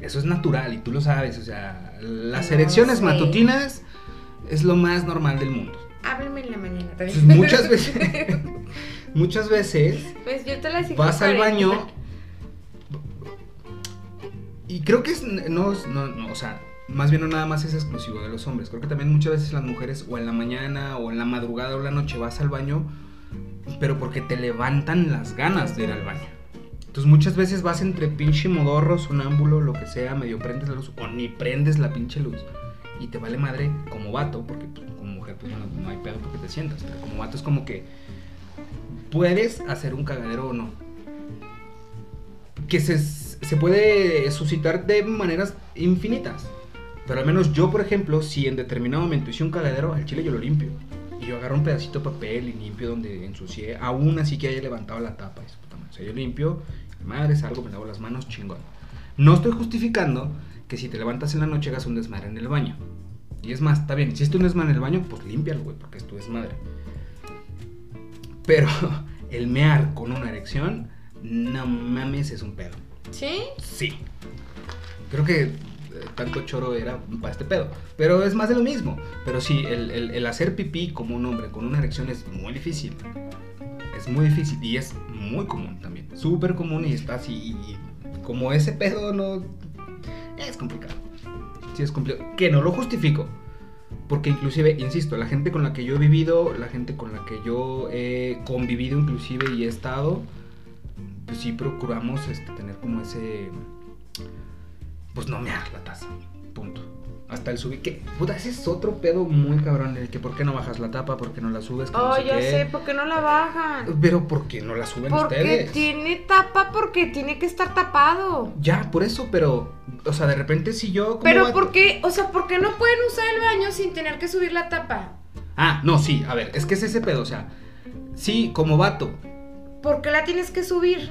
Eso es natural y tú lo sabes. O sea, las No sé. matutinas es lo más normal del mundo. Háblame en la mañana también. Entonces, muchas veces, muchas veces Pues yo te la sigo vas al baño y creo que es no, no, no, o sea, más bien no nada más es exclusivo de los hombres. Creo que también muchas veces las mujeres o en la mañana o en la madrugada o en la noche vas al baño, pero porque te levantan las ganas de ir al baño. Entonces muchas veces vas entre pinche modorro, sonámbulo, lo que sea, medio prendes la luz o ni prendes la pinche luz. Y te vale madre como vato, porque pues, como mujer pues bueno, no hay pedo porque te sientas. Pero como vato es como que puedes hacer un cagadero o no. Que se, se puede suscitar de maneras infinitas. Pero al menos yo, por ejemplo, si en determinado momento hice un cagadero, al chile yo lo limpio. Y yo agarro un pedacito de papel y limpio donde ensucié, aún así que haya levantado la tapa. su puta madre. O sea, yo limpio, madre, salgo, me lavo las manos, chingón. No estoy justificando que si te levantas en la noche hagas un desmadre en el baño. Y es más, está bien, si hiciste un desmadre en el baño, pues límpialo, güey, porque es tu desmadre. Pero el mear con una erección, no mames, es un pedo. ¿Sí? Sí. Creo que eh, tanto choro era para este pedo. Pero es más de lo mismo. Pero sí, el, el- el hacer pipí como un hombre con una erección es muy difícil. Es muy difícil y es muy común también. Súper común y está así. y como ese pedo no... Es complicado. Sí es complicado. Que no lo justifico. Porque inclusive, insisto, la gente con la que yo he vivido, la gente con la que yo he convivido inclusive y he estado, pues sí procuramos este, tener como ese... Pues no mear la taza. Punto. Hasta el subir. Que, puta, ese es otro pedo muy cabrón. El que por qué no bajas la tapa, por qué no la subes. no Oh, sé ya qué. sé, ¿por qué no la bajan? Pero ¿por qué no la suben Porque ustedes? tiene tapa, porque tiene que estar tapado. Ya, por eso, pero. O sea, de repente si yo. Pero vato- ¿por qué? O sea, ¿por qué no pueden usar el baño sin tener que subir la tapa? Ah, no, sí, a ver, es que es ese pedo, o sea. Sí, como vato. ¿Por qué la tienes que subir?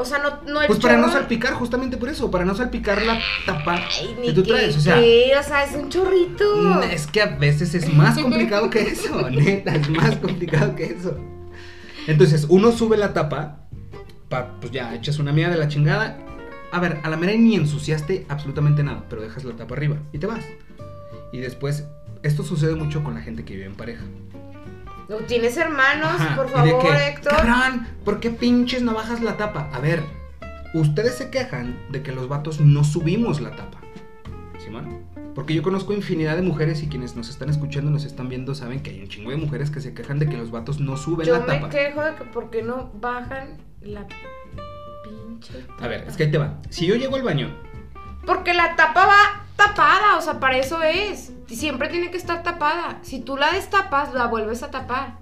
O sea, no, no el Pues para no salpicar, justamente por eso, para no salpicar la tapa Ay, que tú traes, o sea. ¿qué? O sea, es un chorrito. Mm, Es que a veces es más complicado que eso, neta, es más complicado que eso. Entonces, uno sube la tapa, pa- pues ya, echas una mía de la chingada. A ver, a la mera ni ensuciaste absolutamente nada, pero dejas la tapa arriba y te vas. Y después, esto sucede mucho con la gente que vive en pareja. ¿No tienes hermanos? Ajá, por favor, que, Héctor. Cabrón, ¿por qué pinches no bajas la tapa? A ver, ustedes se quejan de que los vatos no subimos la tapa. ¿Simón? Porque yo conozco infinidad de mujeres y quienes nos están escuchando, nos están viendo, saben que hay un chingo de mujeres que se quejan de que los vatos no suben Yo la me tapa. quejo de que por qué no bajan la pinche tapa. A ver, es que ahí te va. Si yo llego al baño, Porque la tapa va tapada, o sea, para eso es. Siempre tiene que estar tapada. Si tú la destapas, la vuelves a tapar.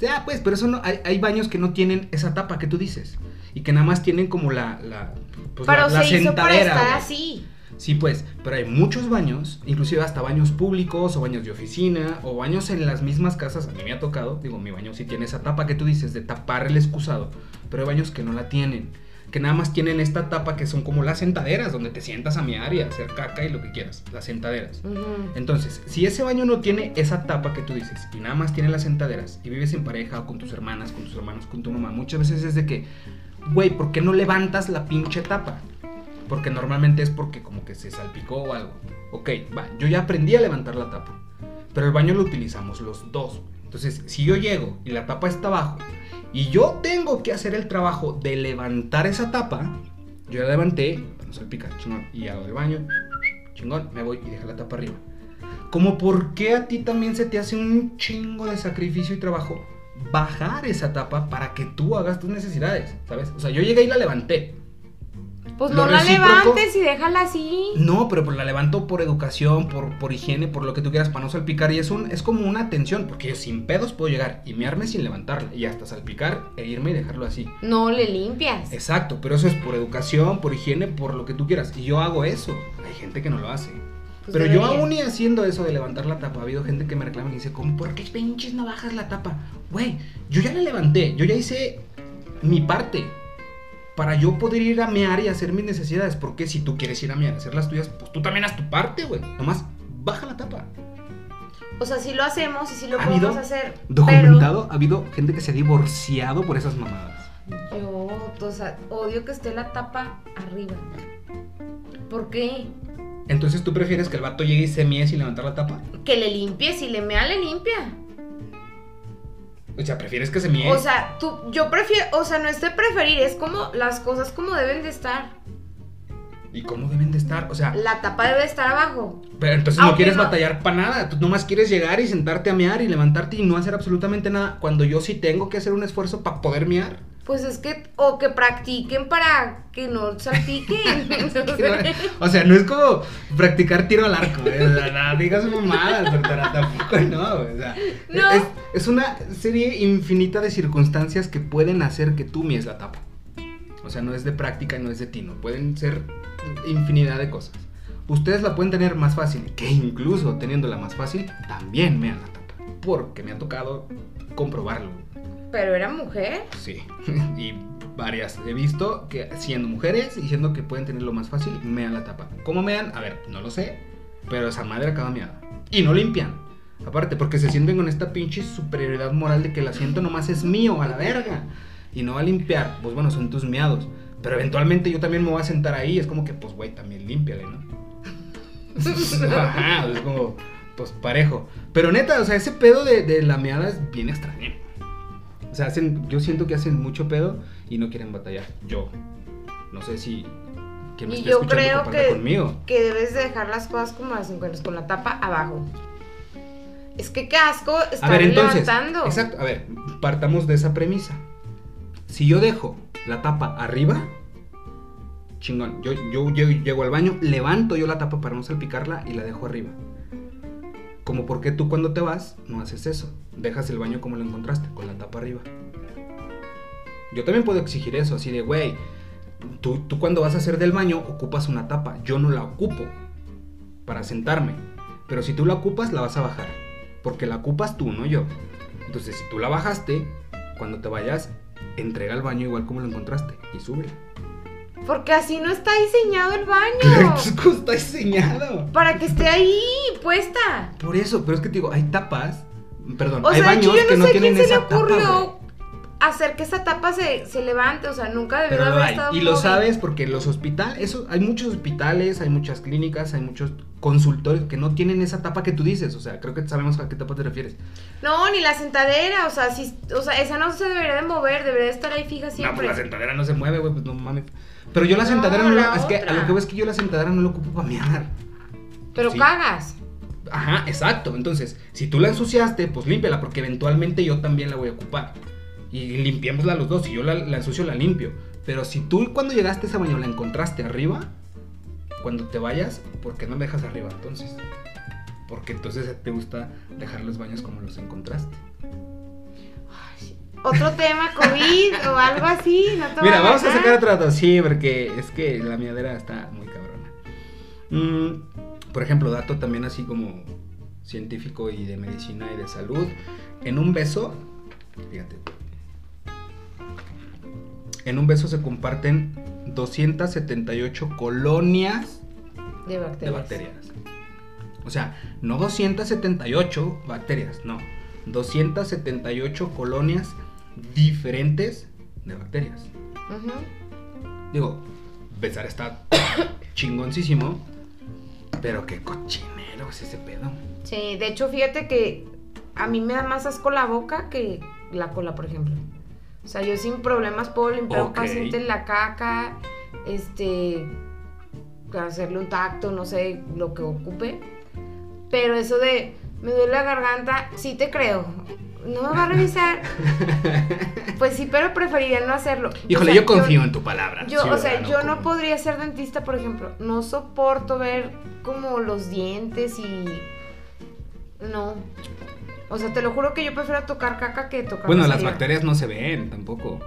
ya pues, pero eso no, hay, hay baños que no tienen esa tapa que tú dices. Y que nada más tienen como la, la, pues, Pero la, la se hizo para estar así. Sí, pues, pero hay muchos baños, inclusive hasta baños públicos o baños de oficina o baños en las mismas casas. A mí me ha tocado, digo, mi baño sí tiene esa tapa que tú dices de tapar el excusado, pero hay baños que no la tienen, que nada más tienen esta tapa que son como las sentaderas, donde te sientas a miar y a hacer caca y lo que quieras, las sentaderas. Entonces, si ese baño no tiene esa tapa que tú dices y nada más tiene las sentaderas y vives en pareja o con tus hermanas, con tus hermanos, con tu mamá, muchas veces es de que, güey, ¿por qué no levantas la pinche tapa? Porque normalmente es porque como que se salpicó o algo. Ok, va, yo ya aprendí a levantar la tapa, pero el baño lo utilizamos los dos. Entonces, si yo llego y la tapa está abajo y yo tengo que hacer el trabajo de levantar esa tapa, yo la levanté, para no salpicar, chingón, y hago el baño, chingón, me voy y dejo la tapa arriba. Como por qué a ti también se te hace un chingo de sacrificio y trabajo bajar esa tapa para que tú hagas tus necesidades, ¿sabes? O sea, yo llegué y la levanté. Pues no la levantes y déjala así. No, pero pues la levanto por educación, por, por higiene, por lo que tú quieras, para no salpicar. Y es, un, es como una atención, porque yo sin pedos puedo llegar y mearme sin levantarla. Y hasta salpicar e irme y dejarlo así. No le limpias. Exacto, pero eso es por educación, por higiene, por lo que tú quieras. Y yo hago eso. Hay gente que no lo hace. Pues pero yo aún y haciendo eso de levantar la tapa, ha habido gente que me reclama y dice, ¿cómo, ¿por qué pinches no bajas la tapa? Güey, yo ya la levanté, yo ya hice mi parte. Para yo poder ir a mear y hacer mis necesidades. Porque si tú quieres ir a mear y hacer las tuyas, pues tú también haz tu parte, güey. Nomás baja la tapa. O sea, sí lo hacemos y sí lo ¿Ha podemos hacer. Documentado, ha habido gente que se ha divorciado por esas mamadas. Pero yo, o sea, odio que esté la tapa arriba. ¿Por qué? Entonces tú prefieres que el vato llegue y se mie sin levantar la tapa. Que le limpie, si le mea, le limpia. O sea, prefieres que se mie. O sea, tú, yo prefiero, o sea, no es de preferir, es como las cosas como deben de estar. ¿Y cómo deben de estar? O sea, La tapa debe estar abajo. pero entonces no quieres no- batallar para nada. Tú nomás quieres llegar y sentarte a mear y levantarte y no hacer absolutamente nada. Cuando yo sí tengo que hacer un esfuerzo para poder mear. Pues es que, o que practiquen para que no salpiquen. O sea, no es como practicar tiro al arco, ¿eh? O sea, no digas mamadas, doctora, tampoco no, güey, o sea, No. Es, es una serie infinita de circunstancias que pueden hacer que tú mies la tapa. O sea, no es de práctica, no es de tino, pueden ser infinidad de cosas. Ustedes la pueden tener más fácil, que incluso teniéndola más fácil, también mean la tapa, porque me ha tocado comprobarlo. Pero era mujer. Sí, y varias he visto que siendo mujeres y siendo que pueden tenerlo más fácil, mean la tapa. ¿Cómo mean? A ver, no lo sé, pero esa madre acaba meada. Y no limpian. Aparte, porque se sienten con esta pinche superioridad moral de que el asiento nomás es mío, a la verga. Y no va a limpiar. Pues bueno, son tus miados. Pero eventualmente yo también me voy a sentar ahí. Es como que, pues güey, también límpiale, ¿no? Ajá, es como, pues parejo. Pero neta, o sea, ese pedo de, de la meada es bien extraño. O sea, hacen, yo siento que hacen mucho pedo y no quieren batallar. Yo. No sé si quien me Y yo creo que, conmigo. que debes de dejar las cosas como las encuentras, con la tapa abajo. Es que qué asco A estar ver, entonces. levantando. Exacto, a ver, partamos de esa premisa. Si yo dejo la tapa arriba, chingón. Yo, yo, yo llego al baño, levanto yo la tapa para no salpicarla y la dejo arriba. Como porque tú cuando te vas no haces eso. Dejas el baño como lo encontraste, con la tapa arriba. Yo también puedo exigir eso, así de, güey, tú, tú cuando vas a hacer del baño ocupas una tapa. Yo no la ocupo para sentarme. Pero si tú la ocupas, la vas a bajar. Porque la ocupas tú, no yo. Entonces, si tú la bajaste, cuando te vayas, entrega el baño igual como lo encontraste y súbela. Porque así no está diseñado el baño. ¿cómo está diseñado? Para que esté ahí puesta. Por eso, pero es que te digo, hay tapas, perdón, O hay sea, baños yo que no no sé tienen quién se le esa tapa. ocurrió güey. Hacer que esa tapa se, se levante. O sea, nunca debió Pero haber estado Y lo sabes porque los hospitales, eso, hay muchos hospitales, hay muchas clínicas, hay muchos consultorios que no tienen esa tapa que tú dices. O sea, creo que sabemos a qué tapa te refieres. No, ni la sentadera. O sea, si, o sea, esa no se debería de mover. Debería de estar ahí fija No, siempre. pues la sentadera no se mueve, güey, pues no mames. Pero yo la No, sentadera no la, la es que a lo que veo es que yo la sentadera no la ocupo para mear. Pero Sí. cagas. Ajá, exacto. Entonces, si tú la ensuciaste, pues límpiala, porque eventualmente yo también la voy a ocupar. Y limpiémosla los dos. Si yo la, la ensucio, la limpio. Pero si tú cuando llegaste a ese baño la encontraste arriba, cuando te vayas, ¿por qué no la dejas arriba entonces? Porque entonces te gusta dejar los baños como los encontraste. Otro tema, COVID o algo así. No te Mira, vamos a ¿ah? sacar otro dato. Sí, porque es que la miadera está muy cabrona. Mm, por ejemplo, dato también así como científico y de medicina y de salud. En un beso, fíjate, en un beso se comparten 278 colonias De bacterias. de bacterias. O sea, no 278 bacterias, no. 278 colonias diferentes de bacterias. Digo, besar está chingoncísimo, pero qué cochinero es ese pedo. Sí, de hecho, fíjate que a mí me da más asco la boca que la cola, por ejemplo. O sea, yo sin problemas puedo limpiar a un paciente la caca, este, hacerle un tacto, no sé, lo que ocupe. Pero eso de, me duele la garganta, sí te creo. No me va a revisar. Pues sí, pero preferiría no hacerlo. O Híjole, sea, yo confío en tu palabra. Yo, o sea, yo no podría ser dentista, por ejemplo. No soporto ver como los dientes y. No. O sea, te lo juro que yo prefiero tocar caca que tocar Bueno, las bacterias no se ven tampoco.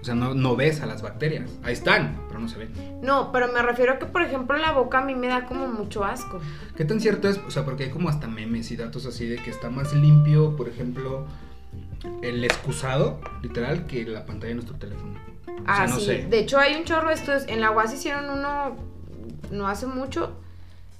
O sea, no, no ves a las bacterias. Ahí están, pero no se ven. No, pero me refiero a que, por ejemplo, la boca a mí me da como mucho asco. ¿Qué tan cierto es? O sea, porque hay como hasta memes y datos así de que está más limpio, por ejemplo, el excusado, literal, que la pantalla de nuestro teléfono. O sea, Ah, no sí. sé. De hecho, hay un chorro de estudios. En la UAS hicieron uno no hace mucho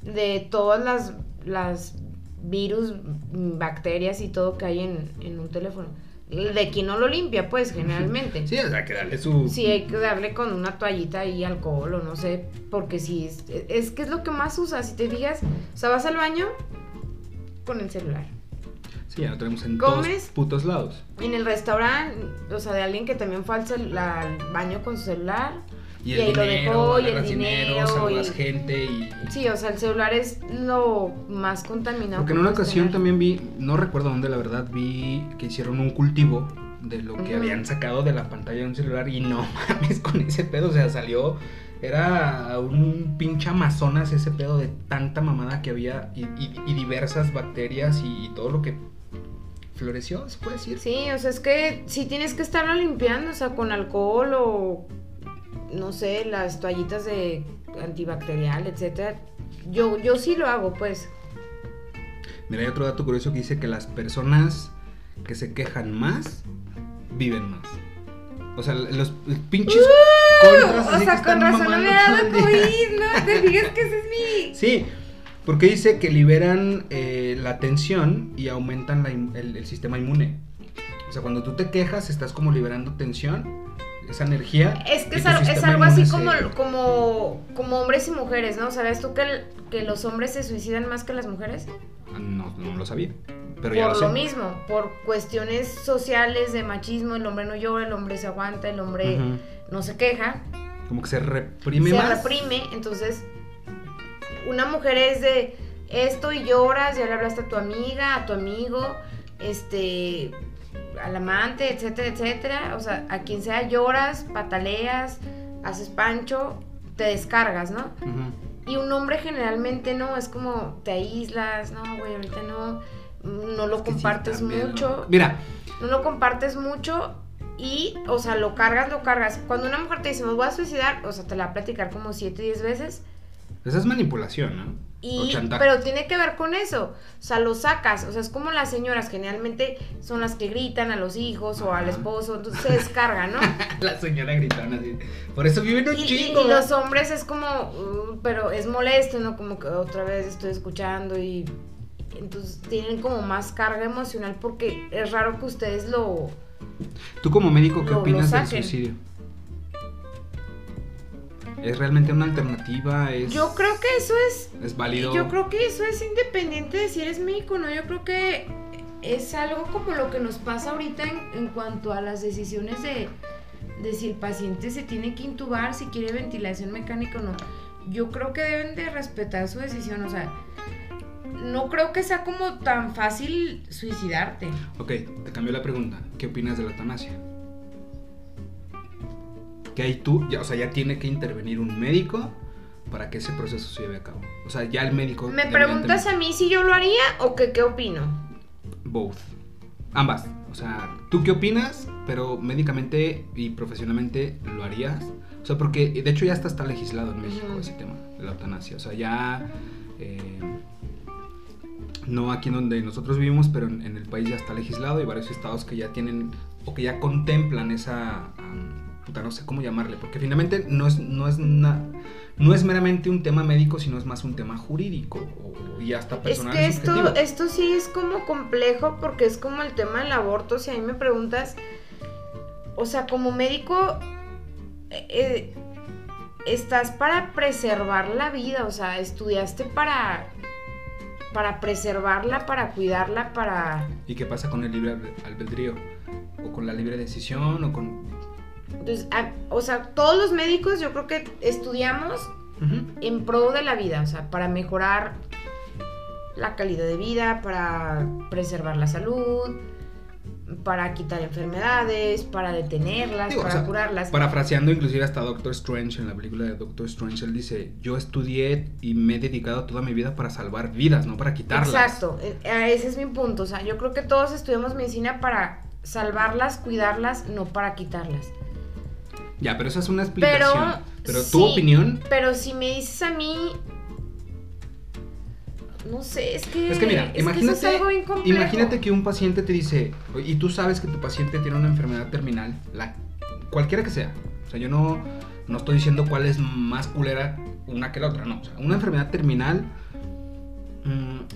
de todas las, las virus, bacterias y todo que hay en, en un teléfono. De quien no lo limpia, pues, generalmente. Sí, o sea, que darle su... Sí, hay que darle con una toallita y alcohol o no sé, porque sí, es, es que es lo que más usa, si te fijas, o sea, vas al baño con el celular. Sí, ya lo tenemos en ¿Comes? todos putos lados. En el restaurante, o sea, de alguien que también fue al, al baño con su celular. Y Y el ahí lo dinero, dejó, y el dinero, dinero, saludas y- gente y... Sí, o sea, el celular es lo más contaminado. Porque que en una ocasión tener. también vi, no recuerdo dónde la verdad, vi que hicieron un cultivo de lo que Ujú. habían sacado de la pantalla de un celular y no mames con ese pedo, o sea, salió, era un pinche amazonas ese pedo de tanta mamada que había y, y- y diversas bacterias y, todo lo que floreció, se puede decir. Sí, o sea, es que sí tienes que estarlo limpiando, o sea, con alcohol o no sé, las toallitas de antibacterial, etcétera. Yo, yo sí lo hago, pues. Mira, hay otro dato curioso que dice que las personas que se quejan más viven más. O sea, los pinches contras o sea, con razón no me dado. COVID, ¿no? Te fijas que ese es mi... Sí, porque dice que liberan eh, la tensión y aumentan la el, el sistema inmune. O sea, cuando tú te quejas, estás como liberando tensión, esa energía. Es que es, algo así como, se- como, como hombres y mujeres, ¿no? ¿Sabes tú que, el- que los hombres se suicidan más que las mujeres? No, no lo sabía. Pero ya por lo lo, sé. mismo, por cuestiones sociales de machismo, el hombre no llora, el hombre se aguanta, el hombre no se queja, Como que se reprime se más. reprime, entonces una mujer es de esto y lloras, ya le hablaste a tu amiga, a tu amigo, este, al amante, etcétera, etcétera, o sea, a quien sea lloras, pataleas, haces pancho, te descargas, ¿no? Ujú. Y un hombre generalmente no, es como te aíslas, no, güey, ahorita no, no lo Es que sí, compartes también, mucho, ¿no? Mira, no lo compartes mucho y, o sea, lo cargas, lo cargas. Cuando una mujer te dice, me voy a suicidar, o sea, te la va a platicar como 7, 10 veces. esa es manipulación, ¿no? Y, pero tiene que ver con eso. O sea, lo sacas. O sea, es como las señoras, generalmente son las que gritan a los hijos o al esposo, entonces se descarga, ¿no? La señora gritando así. Por eso viven un Y, chingo. y los hombres es como, uh, pero es molesto, ¿no? Como que otra vez estoy escuchando y entonces tienen como más carga emocional porque es raro que ustedes lo... ¿Tú como médico qué Lo- lo opinas del suicidio? ¿Es realmente una alternativa? ¿Es, Yo creo que eso es ¿Es válido? Yo creo que eso es independiente de si eres médico no. Yo creo que es algo como lo que nos pasa ahorita en, en cuanto a las decisiones de, de si el paciente se tiene que intubar, si quiere ventilación mecánica o no. Yo creo que deben de respetar su decisión. O sea, no creo que sea como tan fácil suicidarte. Ok, te cambió la pregunta. ¿Qué opinas de la eutanasia? Que ahí tú, ya, o sea, ya tiene que intervenir un médico para que ese proceso se lleve a cabo. O sea, ya el médico... ¿Me preguntas a mí si yo lo haría o que qué opino? Both. Ambas. O sea, ¿tú qué opinas? Pero médicamente y profesionalmente lo harías. O sea, porque de hecho ya está, está legislado en México ese tema de la eutanasia. O sea, ya... eh, no aquí donde nosotros vivimos, pero en, en el país ya está legislado y varios estados que ya tienen o que ya contemplan esa, am, puta, no sé cómo llamarle, porque finalmente no es, no es, na- no es meramente un tema médico, sino es más un tema jurídico o- y hasta Es personal. que y esto, subjetivo. esto sí es como complejo porque es como el tema del aborto. Si a mí me preguntas, o sea, como médico, eh, eh, estás para preservar la vida, o sea, estudiaste para, para preservarla, para cuidarla, para... ¿Y qué pasa con el libre albe- albedrío? O con la libre decisión, o con... Entonces, a- o sea, todos los médicos yo creo que estudiamos en pro de la vida, o sea, para mejorar la calidad de vida, para preservar la salud, para quitar enfermedades, para detenerlas, Digo, o para sea, curarlas. Parafraseando inclusive hasta Doctor Strange en la película de Doctor Strange, él dice, yo estudié y me he dedicado toda mi vida para salvar vidas, no para quitarlas. Exacto, e- ese es mi punto, o sea, yo creo que todos estudiamos medicina para salvarlas, cuidarlas, no para quitarlas. Ya, pero esa es una explicación. Pero, Pero, sí, tu opinión Pero si me dices a mí, no sé, es que es que mira, eso imagínate, es algo bien complejo. imagínate que un paciente te dice, y tú sabes que tu paciente tiene una enfermedad terminal, la, cualquiera que sea. O sea, yo no, no estoy diciendo cuál es más culera una que la otra, no. O sea, una enfermedad terminal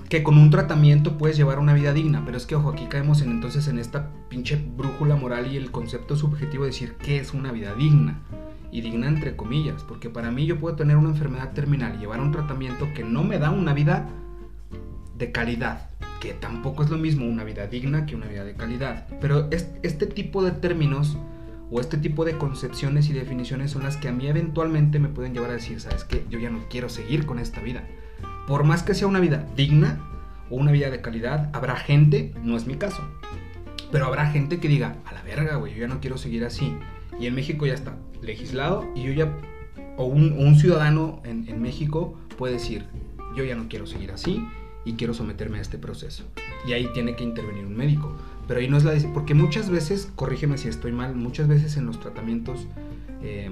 que con un tratamiento puedes llevar una vida digna. Pero es que, ojo, aquí caemos en, entonces en esta pinche brújula moral y el concepto subjetivo de decir qué es una vida digna. Y digna entre comillas, porque para mí yo puedo tener una enfermedad terminal y llevar un tratamiento que no me da una vida de calidad, que tampoco es lo mismo una vida digna que una vida de calidad. Pero es- este tipo de términos o este tipo de concepciones y definiciones son las que a mí eventualmente me pueden llevar a decir, ¿sabes qué? Yo ya no quiero seguir con esta vida. Por más que sea una vida digna o una vida de calidad, habrá gente, no es mi caso, pero habrá gente que diga, a la verga, güey, yo ya no quiero seguir así. Y en México ya está legislado y yo ya, o un, un ciudadano en, en México puede decir, yo ya no quiero seguir así y quiero someterme a este proceso. Y ahí tiene que intervenir un médico. Pero ahí no es la porque muchas veces, corrígeme si estoy mal, muchas veces en los tratamientos eh,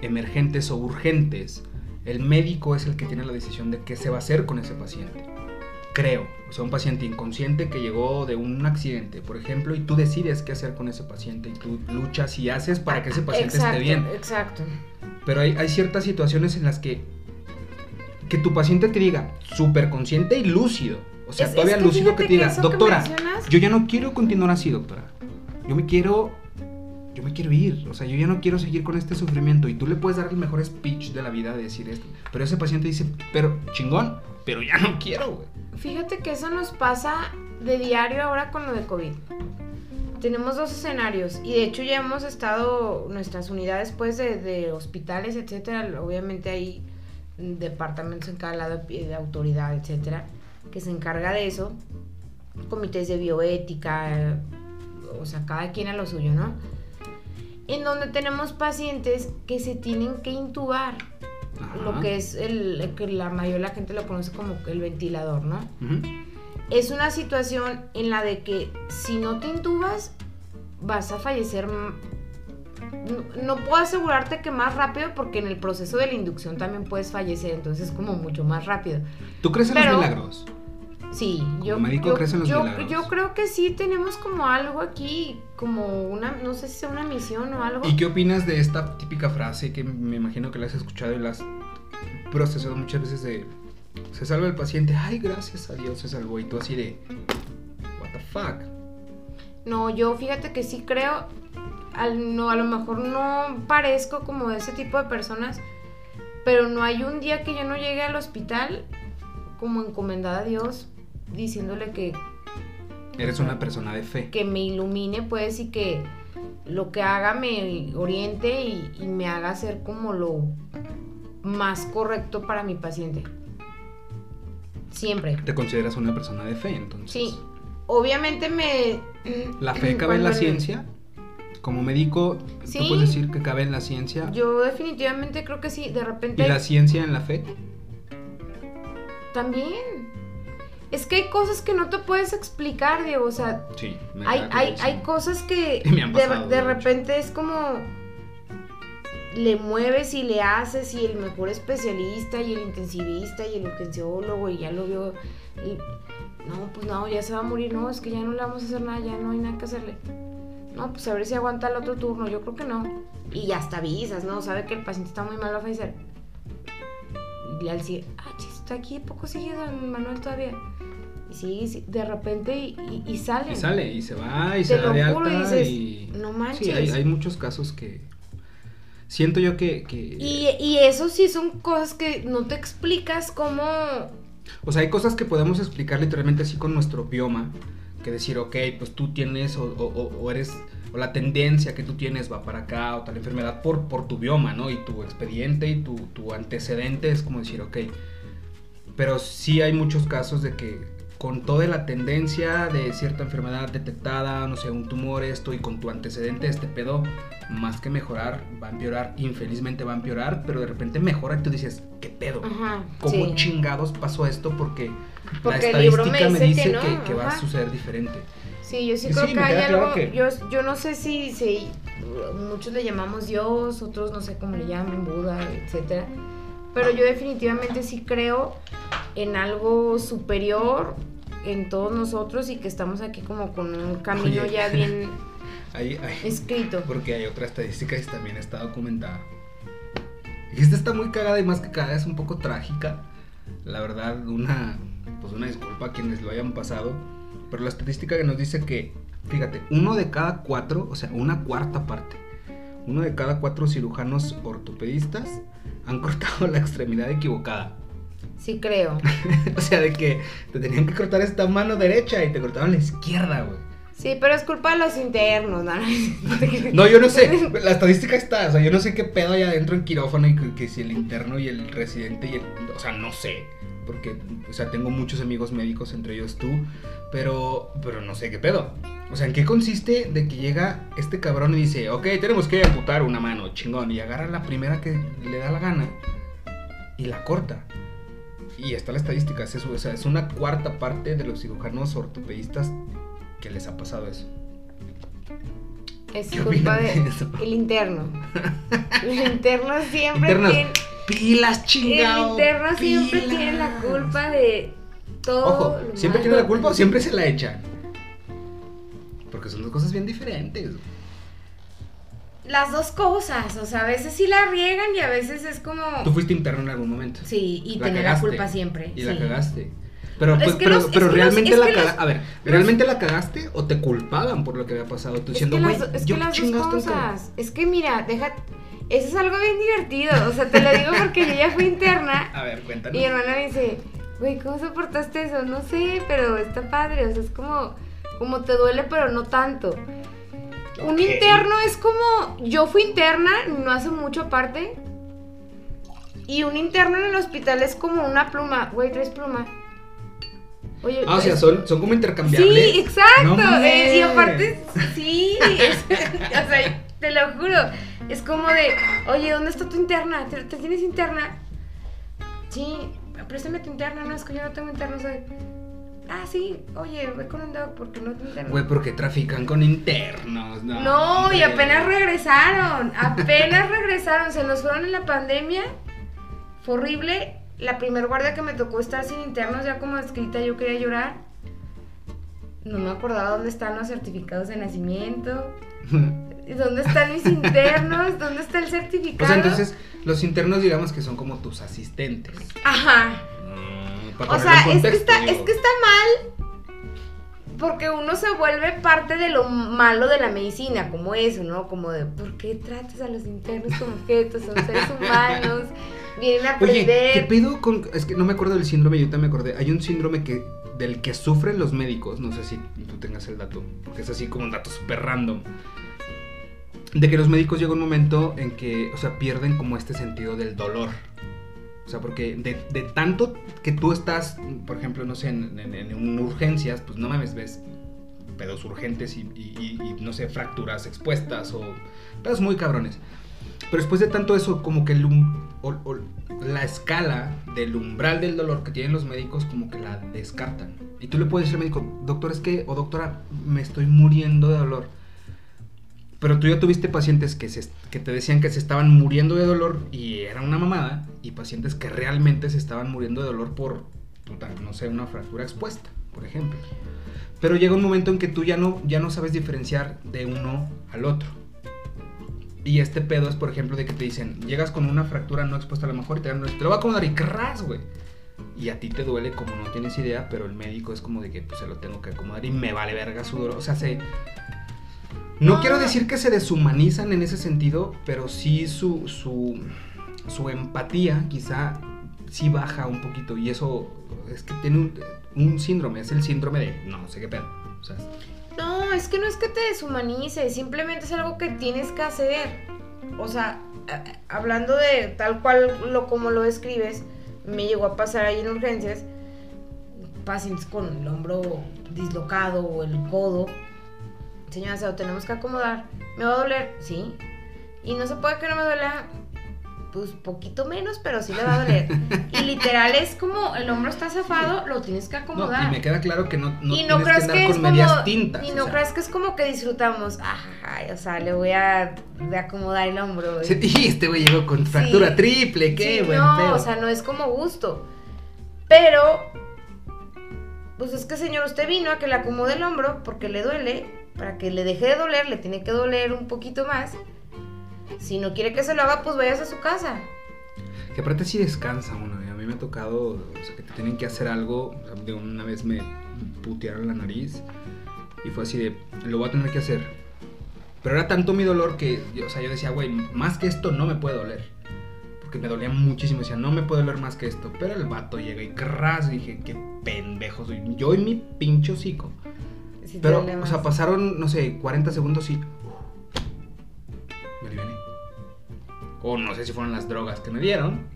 emergentes o urgentes, el médico es el que tiene la decisión de qué se va a hacer con ese paciente. Creo, o sea, un paciente inconsciente que llegó de un accidente, por ejemplo, y tú decides qué hacer con ese paciente y tú luchas y haces para que ese paciente exacto, esté bien. Exacto. Pero hay, hay ciertas situaciones en las que que tu paciente te diga súper consciente y lúcido. O sea, Es- todavía es que lúcido que te diga, que doctora, yo ya no quiero continuar así, doctora. Yo me quiero, yo me quiero ir. O sea, yo ya no quiero seguir con este sufrimiento. Y tú le puedes dar el mejor speech de la vida de decir esto. Pero ese paciente dice, pero chingón, pero ya no quiero, güey. Fíjate que eso nos pasa de diario ahora con lo de COVID. Tenemos dos escenarios y de hecho ya hemos estado, nuestras unidades pues de, de hospitales, etcétera, obviamente hay departamentos en cada lado de autoridad, etcétera, que se encarga de eso, comités de bioética, o sea, cada quien a lo suyo, ¿no? En donde tenemos pacientes que se tienen que intubar, lo que es el, que la mayoría de la gente lo conoce como el ventilador, ¿no? Es una situación en la de que si no te intubas vas a fallecer. No, puedo asegurarte que más rápido porque en el proceso de la inducción también puedes fallecer, entonces es como mucho más rápido. ¿Tú crees en Pero- los milagros? Sí, yo, yo, yo- yo creo que sí tenemos como algo aquí, como una, no sé si sea una misión o algo. ¿Y qué opinas de esta típica frase que me imagino que la has escuchado y la has procesado muchas veces de se salva el paciente, ay, gracias a Dios se salvó y tú así de what the fuck? No, yo fíjate que sí creo, al, no, a lo mejor no parezco como de ese tipo de personas, pero no hay un día que yo no llegue al hospital como encomendada a Dios, diciéndole que, Eres una persona de fe. que me ilumine pues y que lo que haga me oriente y, y me haga hacer como lo más correcto para mi paciente. Siempre. Te consideras una persona de fe, entonces. Sí. Obviamente me... ¿La fe cabe en la ciencia? Como médico, Sí. ¿tú puedes decir que cabe en la ciencia? Yo definitivamente creo que sí, de repente... ¿Y la ciencia en la fe? También. Es que hay cosas que no te puedes explicar, Diego. O sea, Sí. me hay, hay, hay cosas que Me han de, pasado, de de hecho. repente es como le mueves y le haces y el mejor especialista y el intensivista y el urgenciólogo y ya lo vio. y, no, pues no, ya se va a morir. No, es que ya no le vamos a hacer nada, ya no hay nada que hacerle. No, pues a ver si aguanta el otro turno. Yo creo que no. Y ya hasta avisas, ¿no? Sabe que el paciente está muy mal, va a fallecer. Y al decir, ah, chis, está aquí, poco sigue don Manuel todavía. Y sí, sí, de repente y, sale. Y sale, y se va, y Te se da de juro, y alta. dices, y... "No manches". Sí, hay, hay muchos casos que. Siento yo que. que- Y, y eso sí son cosas que no te explicas cómo. O sea, hay cosas que podemos explicar literalmente así con nuestro bioma. Que decir, ok, pues tú tienes o, o- o- o eres, o la tendencia que tú tienes va para acá o tal enfermedad por, por tu bioma, ¿no? Y tu expediente y tu, tu antecedente es como decir, ok. Pero sí hay muchos casos de que con toda la tendencia de cierta enfermedad detectada, no sé, un tumor, esto, y con tu antecedente, este pedo, más que mejorar, va a empeorar. Infelizmente va a empeorar, pero de repente mejora y tú dices, ¿qué pedo? Ajá. ¿Cómo sí. chingados pasó esto? Porque, Porque la el libro estadística me me dice que que, no, que va a suceder diferente. Sí, yo sí Sí, creo sí, que hay claro algo. que- Yo, yo no sé si, si muchos le llamamos Dios, otros no sé cómo le llaman, Buda, etcétera. Pero yo definitivamente sí creo en algo superior en todos nosotros y que estamos aquí como con un camino Oye. ya bien escrito. Porque hay otra estadística y también está documentada. Y esta está muy cagada y más que cagada es un poco trágica. La verdad, una, pues una disculpa a quienes lo hayan pasado. Pero la estadística que nos dice que, fíjate, uno de cada cuatro, o sea, una cuarta parte, uno de cada cuatro cirujanos ortopedistas han cortado la extremidad equivocada. Sí creo. o sea, de que te tenían que cortar esta mano derecha y te cortaban la izquierda, güey. Sí, pero es culpa de los internos, ¿no? No, yo no sé. La estadística está. O sea, yo no sé qué pedo hay adentro en quirófano y que, que si el interno y el residente y el. O sea, no sé. Porque, o sea, tengo muchos amigos médicos, entre ellos tú. Pero, pero no sé qué pedo. O sea, ¿en qué consiste de que llega este cabrón y dice, ok, tenemos que amputar una mano, chingón, y agarra la primera que le da la gana y la corta? Y está la estadística, es, eso, o sea, es una cuarta parte de los cirujanos ortopedistas que les ha pasado eso. Es ¿Qué culpa opinan de de eso? el interno. El interno siempre Internas, tiene pilas, el chingado. interno siempre tiene la culpa de todo. Ojo, ¿siempre malo. tiene la culpa o siempre se la echan? Porque son dos cosas bien diferentes. Las dos cosas, o sea, a veces sí la riegan y a veces es como Tú fuiste interno en algún momento. sí, y La tener la culpa siempre. Y la cagaste. Pero, Es pues, pero, los- pero los- realmente la cagaste. A ver, ¿realmente la cagaste o te culpaban por lo que había pasado? Tú diciendo, güey, es yo que las dos chingados tengo que-". cosas. Es que mira, deja. Eso es algo bien divertido. O sea, te lo digo porque yo ya fui interna A ver, y cuéntanos. mi hermana me dice, güey, ¿cómo soportaste eso? No sé, pero está padre. O sea, es como, como te duele, pero no tanto. Un interno es como. Yo fui interna, no hace mucho aparte. Y un interno en el hospital es como una pluma. Güey, traes pluma. Oye, Ah, o sea, son, son como intercambiables. Sí, exacto. No eh, y aparte, sí. es- o sea, te lo juro. Es como de, oye, ¿dónde está tu interna? ¿Te, te tienes interna? Sí, préstame tu interna. No, es que yo no tengo interna. Soy. Ah, sí, oye, ve con un porque no tengo interna. Güey, porque trafican con internos. No, No, y apenas regresaron. Apenas regresaron. Se nos fueron en la pandemia. Fue horrible. La primer guardia que me tocó estar sin internos, ya como escrita, yo quería llorar. No me acordaba dónde están los certificados de nacimiento. ¿Y ¿Dónde están mis internos? ¿Dónde está el o certificado? sea, entonces, los internos, digamos que son como tus asistentes. Ajá. Para O sea, es que, está, digo. es que está mal porque uno se vuelve parte de lo malo de la medicina, como eso, ¿no? Como de, ¿por qué tratas a los internos como objetos? Son seres humanos, vienen a Oye, aprender. ¿qué pedo con.? Es que no me acuerdo del síndrome, yo también me acordé. Hay un síndrome que del que sufren los médicos, no sé si tú tengas el dato, porque es así como un dato súper random. De que los médicos llega un momento en que, o sea, pierden como este sentido del dolor. Sea, porque de, de tanto que tú estás, por ejemplo, no sé, en, en- en urgencias, pues no mames, ves pedos urgentes y, no sé, fracturas expuestas o pedos muy cabrones. Pero después de tanto eso, como que la escala del umbral del dolor que tienen los médicos, como que la descartan. Y tú le puedes decir al médico, doctor, es que, o doctora, me estoy muriendo de dolor. Pero tú ya tuviste pacientes que, se, que te decían que se estaban muriendo de dolor y era una mamada, y pacientes que realmente se estaban muriendo de dolor por, no sé, una fractura expuesta. por ejemplo. Pero llega un momento en que tú ya no, ya no sabes diferenciar de uno al otro. Y este pedo es, por ejemplo, de que te dicen, llegas con una fractura no expuesta a lo mejor y te lo va a acomodar y cras, güey. Y a ti te duele como no tienes idea, pero el médico es como de que pues se lo tengo que acomodar y me vale verga su dolor. O sea, se... No Ah. quiero decir que se deshumanizan en ese sentido, pero sí su, su, su empatía quizá sí baja un poquito. Y eso es que tiene un, un síndrome, es el síndrome de no sé qué pedo. O sea, No, es que no es que te deshumanices, simplemente es algo que tienes que hacer. O sea, a- hablando de tal cual lo como lo describes, me llegó a pasar ahí en urgencias, pacientes con el hombro dislocado o el codo. Señora, se lo tenemos que acomodar. ¿Me va a doler? Sí. Y no se puede que no me duela. Pues poquito menos, pero sí le va a doler. y literal es como el hombro está zafado, lo tienes que no, acomodar. y me queda claro que no, no y no tienes que crees andar que, con es medias como tintas. y no sea. crees que es como que disfrutamos ay, o sea le voy a acomodar el hombro Sí, Y este güey llegó con fractura Sí. triple, qué Sí, buen no pedo. o sea no es como gusto pero pues es que señor usted vino a que le acomode el hombro porque le duele para que le deje de doler le tiene que doler un poquito más si no quiere que se lo haga pues vayas a su casa Que aparte sí descansa uno. y A mí me ha tocado, o sea, que te tienen que hacer algo. o sea, de una vez me putearon la nariz y fue así de, lo voy a tener que hacer. Pero era tanto mi dolor que, o sea, yo decía, güey, más que esto no me puede doler. Porque me dolía muchísimo. Decía, no me puede doler más que esto. Pero el vato llega y cras. Dije, qué pendejo soy. Yo y mi pincho hocico. Pero, o sea, pasaron, no sé, 40 segundos y. Me aliviané. O no sé si fueron las drogas que me dieron.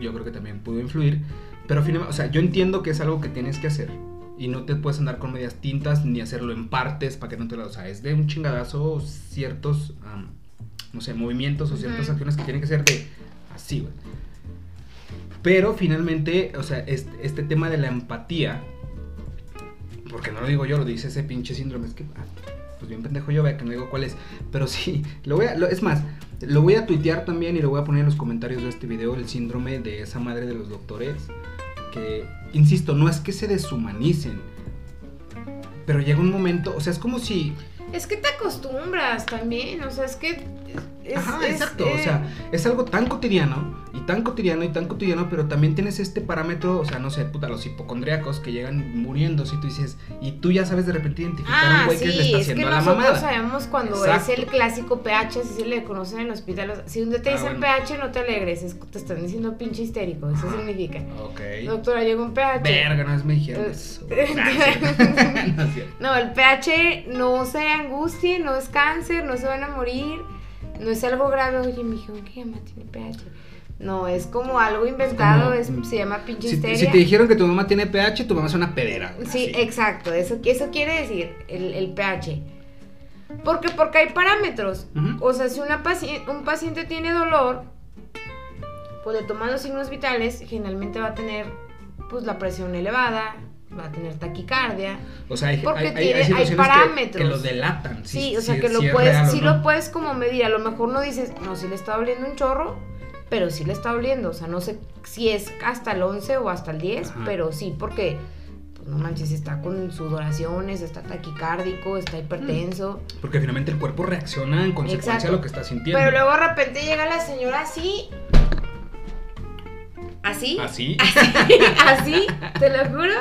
Yo creo que también pudo influir. Pero finalmente, o sea, yo entiendo que es algo que tienes que hacer. Y no te puedes andar con medias tintas ni hacerlo en partes para que no te lo. O sea, es de un chingadazo ciertos, am, no sé, movimientos o ciertas Ujú. acciones que tienen que ser de así, güey. Pero finalmente, o sea, este, este tema de la empatía porque no lo digo yo, lo dice ese pinche síndrome. Es que, ah, pues bien pendejo yo, vea que no digo cuál es. Pero sí, lo voy a, es más, lo voy a tuitear también y lo voy a poner en los comentarios de este video, el síndrome de esa madre de los doctores. Que, insisto, no es que se deshumanicen. Pero llega un momento, o sea, es como si... es que te acostumbras también o sea es que es- Ajá, es- exacto. eh, O sea, es algo tan cotidiano y tan cotidiano y tan cotidiano, pero también tienes este parámetro, o sea, no sé, puta, los hipocondríacos que llegan muriendo, si tú dices, y tú ya sabes de repente identificar a un Ah, güey sí, que le está es que haciendo a la nosotros mamada. sabemos cuando Exacto. es el clásico PH, así se le conoce en el hospital. o sea, Si un día te Ah, dicen bueno. PH, no te alegres, es- te están diciendo pinche histérico, eso significa. Ok. Doctora, llegó un PH. Verga, no es me dijeron Eh, eso. Ah. No, el PH no se angustie, no es cáncer, no se van a morir, no es algo grave. Oye, me dijeron que mamá tiene PH. No, es como algo inventado, es como- se llama pinche Si, histeria. si te dijeron que tu mamá tiene pH, tu mamá es una pedera. Sí, así. exacto, eso, eso quiere decir el, el pH. Porque, porque hay parámetros. O sea, si una paci- un paciente tiene dolor, pues le toman los signos vitales, generalmente va a tener pues la presión elevada, va a tener taquicardia. O sea, hay, Porque hay- tiene- hay hay situaciones que- parámetros. Que, lo delatan. Sí, o sea que lo puedes, sí no. lo puedes como medir. A lo mejor no dices, no, sí le está doliendo un chorro, pero sí le está doliendo. O sea, no sé si es hasta el 11 o hasta el 10, Ajá. pero sí, porque, pues no manches, está con sudoraciones, está taquicárdico, está hipertenso. Porque finalmente el cuerpo reacciona en consecuencia Exacto. a lo que está sintiendo. Pero luego de repente llega la señora así. Así. ¿Así? así, te lo juro.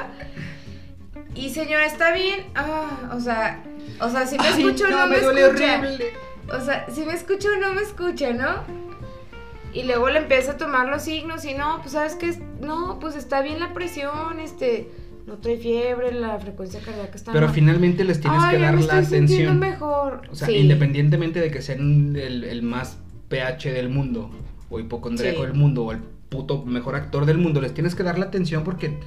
Y señora, ¿está bien? Ah, o sea, o sea, si me Ay, escucho o no, me, duele escucha. horrible. O sea, si me escucha o no me escucha, ¿no? Y luego le empieza a tomar los signos y no, pues sabes que no, pues está bien la presión, este, no trae fiebre, la frecuencia cardíaca está Pero mal. finalmente les tienes Ay, que dar me la estoy sintiendo atención. mejor. O sea, Sí. independientemente de que sean el, el más PH del mundo, o hipocondríaco Sí. del mundo, o el puto mejor actor del mundo, les tienes que dar la atención porque.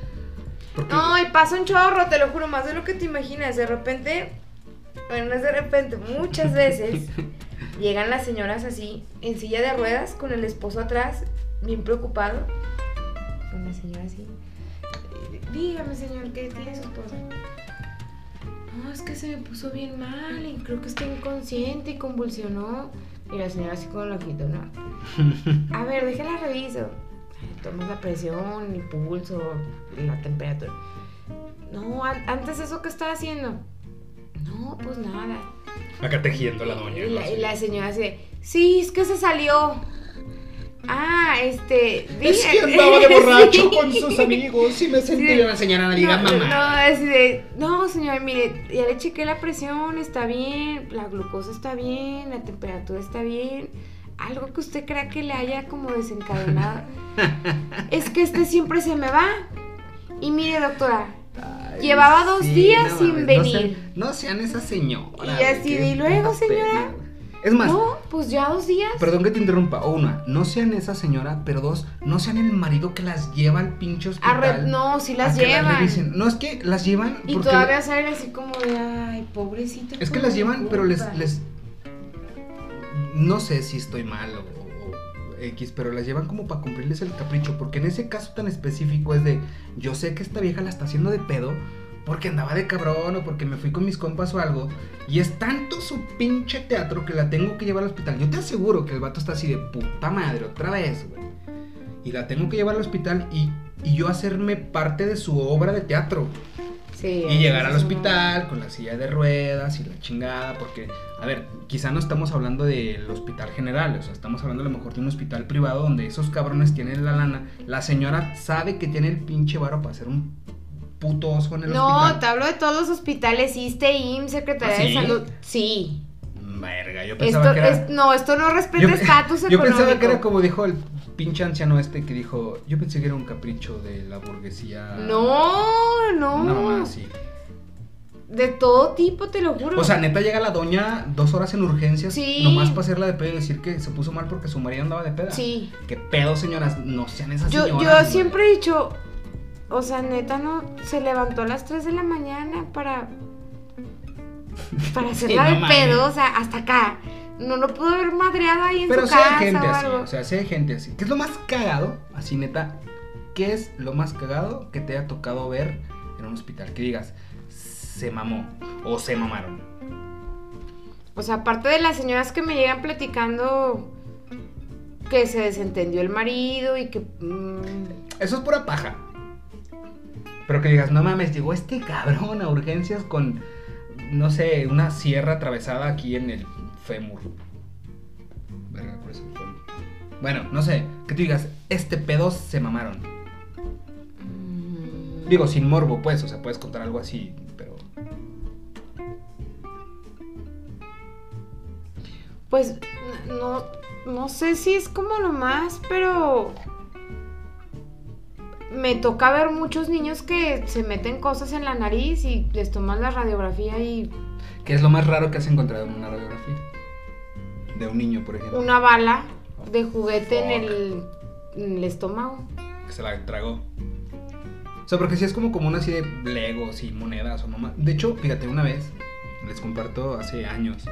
Porque No, y pasa un chorro, te lo juro, más de lo que te imaginas. De repente, bueno, no es de repente, muchas veces llegan las señoras así, en silla de ruedas, con el esposo atrás, bien preocupado. Con la señora así. Dígame, señor, ¿qué tiene su esposa? No, es que se me puso bien mal y creo que está inconsciente y convulsionó. Y la señora así con el ojito, ¿no? A ver, déjala reviso. Tomas la presión, el pulso, la temperatura. No, an- antes eso que estaba haciendo. No, pues nada. Acá tejiendo la doña. Y la, y la señora así de, sí, es que se salió. Ah, este. Es dije- que andaba de borracho Sí. con sus amigos y me sentí. Sí. La señora no, mamá. No, así de, no, señor, mire, ya le chequé la presión, está bien, la glucosa está bien, la temperatura está bien. Algo que usted crea que le haya como desencadenado. es que este siempre se me va. Y mire, doctora, Ay, Llevaba dos días sin no venir. sean- No sean, esa señora. Y así ¿y luego, señora? Es más, no, pues ya dos días. perdón que te interrumpa. O una, no sean esa señora, pero dos, no sean el marido que las lleva al pinche A hospital. re- no, sí las llevan. No, es que las llevan. y porque todavía salen así como de, ay, pobrecita. Es que las llevan, pero les, culpa". les. No sé si estoy mal o, X, pero las llevan como para cumplirles el capricho. Porque en ese caso tan específico es de. Yo sé que esta vieja la está haciendo de pedo. Porque andaba de cabrón o porque me fui con mis compas o algo. Y es tanto su pinche teatro que la tengo que llevar al hospital. Yo te aseguro que el vato está así de puta madre otra vez, güey. Y la tengo que llevar al hospital y, y yo hacerme parte de su obra de teatro. Sí, Y llegar al no- hospital con la silla de ruedas y la chingada, porque, a ver, quizá no estamos hablando del hospital general, o sea, estamos hablando a lo mejor de un hospital privado donde esos cabrones tienen la lana. La señora sabe que tiene el pinche varo para hacer un puto oso en el No, hospital. te hablo de todos los hospitales, ISTE, IMSS, Secretaría ¿Ah, sí? de Salud. Sí. Verga, yo pensaba Esto que era... es, no, esto no respeta yo, estatus yo económico. pensaba que era como dijo el pinche anciano este que dijo, yo pensé que era un capricho de la burguesía. No, no. No, así. De todo tipo, te lo juro. O sea, neta llega la doña dos horas en urgencias, Sí. nomás para hacerla de pedo y decir que se puso mal porque su marido andaba de peda. sí. ¿Qué pedo, señoras? No sean esas Yo, señoras. yo siempre he dicho, o sea, neta, no, se levantó a las 3 de la mañana para, para hacerla Sí, de pedo, o sea, hasta acá. No lo pudo haber madreado ahí en Pero su sí casa hay gente o así, algo. o sea, sí hay gente así. ¿Qué es lo más cagado? Así, neta, ¿qué es lo más cagado que te haya tocado ver en un hospital? Que digas, se mamó o se mamaron. O sea, aparte de las señoras que me llegan platicando que se desentendió el marido y que... mm, Eso es pura paja. Pero que digas, no mames, llegó este cabrón a urgencias con, no sé, una sierra atravesada aquí en el fémur. Verga, por eso el fémur. Bueno, no sé, que tú digas, este pedo se mamaron. mm, Digo, sin morbo, pues, o sea, puedes contar algo así, pero... Pues no, no sé si es como lo más, pero me toca ver muchos niños que se meten cosas en la nariz y les toman la radiografía y ¿Qué es lo más raro que has encontrado en una radiografía? De un niño, por ejemplo. una bala de juguete en el, en el estómago. Que se la tragó. O sea, porque si es como común así de legos y monedas o mamá. De hecho, fíjate, una vez, les comparto hace años,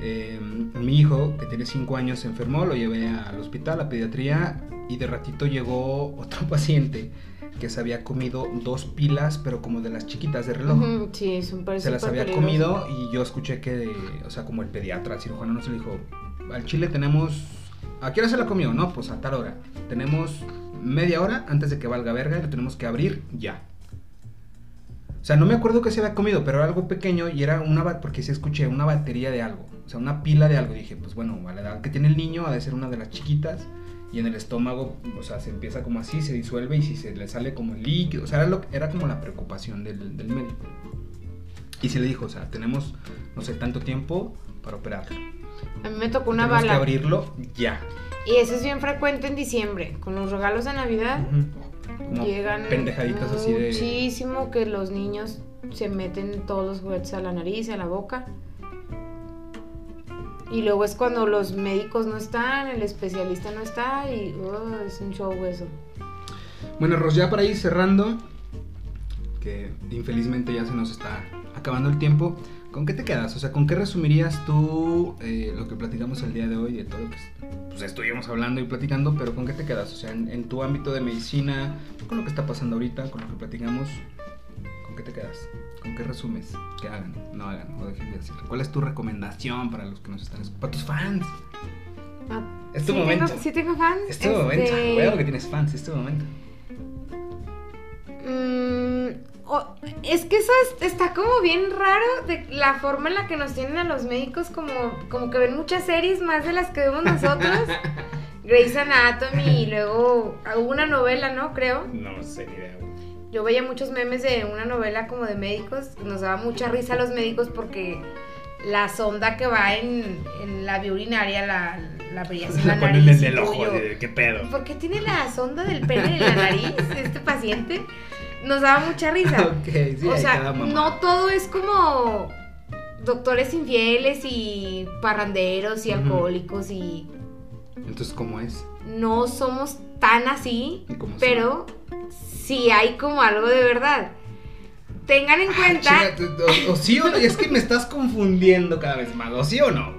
eh, mi hijo, que tiene 5 años, se enfermó, lo llevé al hospital, a pediatría, y de ratito llegó otro paciente que se había comido dos pilas, pero como de las chiquitas de reloj. Sí, son Se las había comido y yo escuché que, o sea, como el pediatra, el cirujano nos dijo, al chile tenemos, ¿a qué hora se la comió? No, pues a tal hora. Tenemos media hora antes de que valga verga y lo tenemos que abrir ya. O sea, no me acuerdo qué se había comido, pero era algo pequeño y era una, porque sí escuché, una batería de algo. O sea, una pila de algo. Y dije, pues bueno, a la edad que tiene el niño ha de ser una de las chiquitas. Y en el estómago, o sea, se empieza como así, se disuelve y si se le sale como líquido. O sea, era, lo, era como la preocupación del, del médico. Y se le dijo, o sea, tenemos, no sé, tanto tiempo para operarlo. A mí me tocó una tenemos que bala. abrirlo ya. Y eso es bien frecuente en diciembre, con los regalos de Navidad. Ujú. Como Llegan pendejaditas así de... muchísimo que los niños se meten todos los juguetes a la nariz, a la boca. Y luego es cuando los médicos no están, el especialista no está y uh, es un show eso. Bueno, Ros, ya para ir cerrando, que infelizmente ya se nos está acabando el tiempo, ¿con qué te quedas? O sea, ¿con qué resumirías tú eh, lo que platicamos el día de hoy, de todo lo que pues, estuvimos hablando y platicando, pero ¿con qué te quedas? O sea, en, en tu ámbito de medicina, con lo que está pasando ahorita, con lo que platicamos, ¿con qué te quedas? ¿Con qué resumes? ¿Qué hagan? No hagan, o dejen de hacer. ¿Cuál es tu recomendación para los que nos están escuchando? Para tus fans. Ah, Es tu sí momento. Tengo, sí tengo fans. Es tu momento. este, Veo que tienes fans, es tu momento. mm, es que eso está como bien raro de la forma en la que nos tienen a los médicos como, como que ven muchas series más de las que vemos nosotros. Grey's Anatomy y luego hubo una novela, ¿no? Creo. No sé ni idea. Yo veía muchos memes de una novela como de médicos. Nos daba mucha risa a los médicos porque la sonda que va en, la vía urinaria la, la en la, nariz. en el ojo, ¿qué pedo? ¿Por qué tiene la sonda del pene en la nariz este paciente? Nos daba mucha risa. o sea, no todo es como doctores infieles y parranderos y alcohólicos y entonces, ¿cómo es? No somos tan así, pero sí hay como algo de verdad. Tengan en ah, cuenta. o, sí o no, es que me estás confundiendo cada vez más, o sí o no.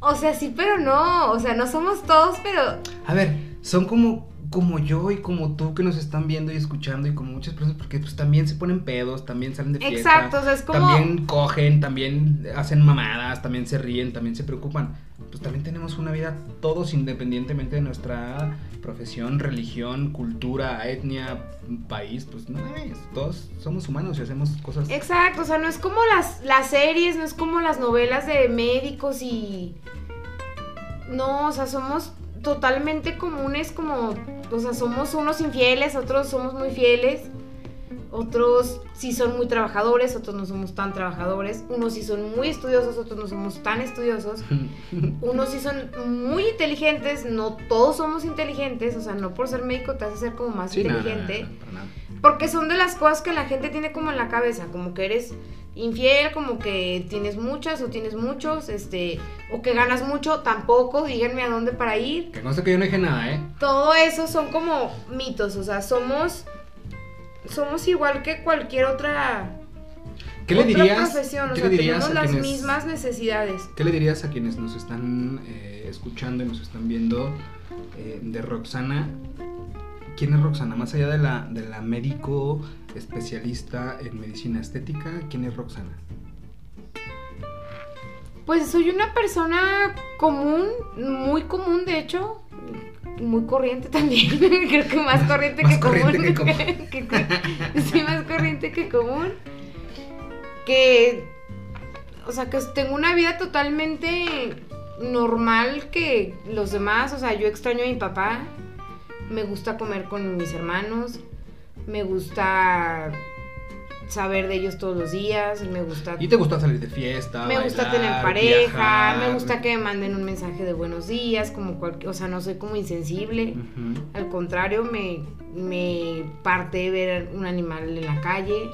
O sea, sí, pero no. O sea, no somos todos, pero. A ver, son como como yo y como tú que nos están viendo y escuchando y como muchas personas porque pues también se ponen pedos, también salen de fiesta. Exacto, o sea, es como... También cogen, también hacen mamadas, también se ríen, también se preocupan. Pues también tenemos una vida todos independientemente de nuestra profesión, religión, cultura, etnia, país, pues no todos somos humanos y hacemos cosas. Exacto, o sea, no es como las, las series, no es como las novelas de médicos y... No, o sea, somos totalmente comunes como, o sea, somos unos infieles, otros somos muy fieles, otros sí son muy trabajadores, otros no somos tan trabajadores, unos sí son muy estudiosos, otros no somos tan estudiosos, unos sí son muy inteligentes, no todos somos inteligentes, o sea, no por ser médico te hace ser como más inteligente, porque son de las cosas que la gente tiene como en la cabeza, como que eres infiel, como que tienes muchas o tienes muchos, este, o que ganas mucho, tampoco, díganme a dónde para ir. Que no sé que yo no dije nada, ¿eh? Todo eso son como mitos, o sea, somos, somos igual que cualquier otra... ¿Qué le dirías? Profesión, o sea, tenemos las mismas necesidades. ¿Qué le dirías a quienes nos están eh, escuchando y nos están viendo eh, de Roxana? ¿Quién es Roxana? Más allá de la, de la médico especialista en medicina estética, ¿quién es Roxana? Pues soy una persona común, muy común de hecho, muy corriente también, creo que más corriente que común. sí, más corriente que común. Que, o sea, que tengo una vida totalmente normal que los demás, o sea, yo extraño a mi papá, me gusta comer con mis hermanos, me gusta saber de ellos todos los días, me gusta... ¿Y te gusta salir de fiesta? Me gusta tener pareja, me gusta que me manden un mensaje de buenos días, como cualquier, o sea, no soy como insensible, al contrario, me, me parte ver un animal en la calle.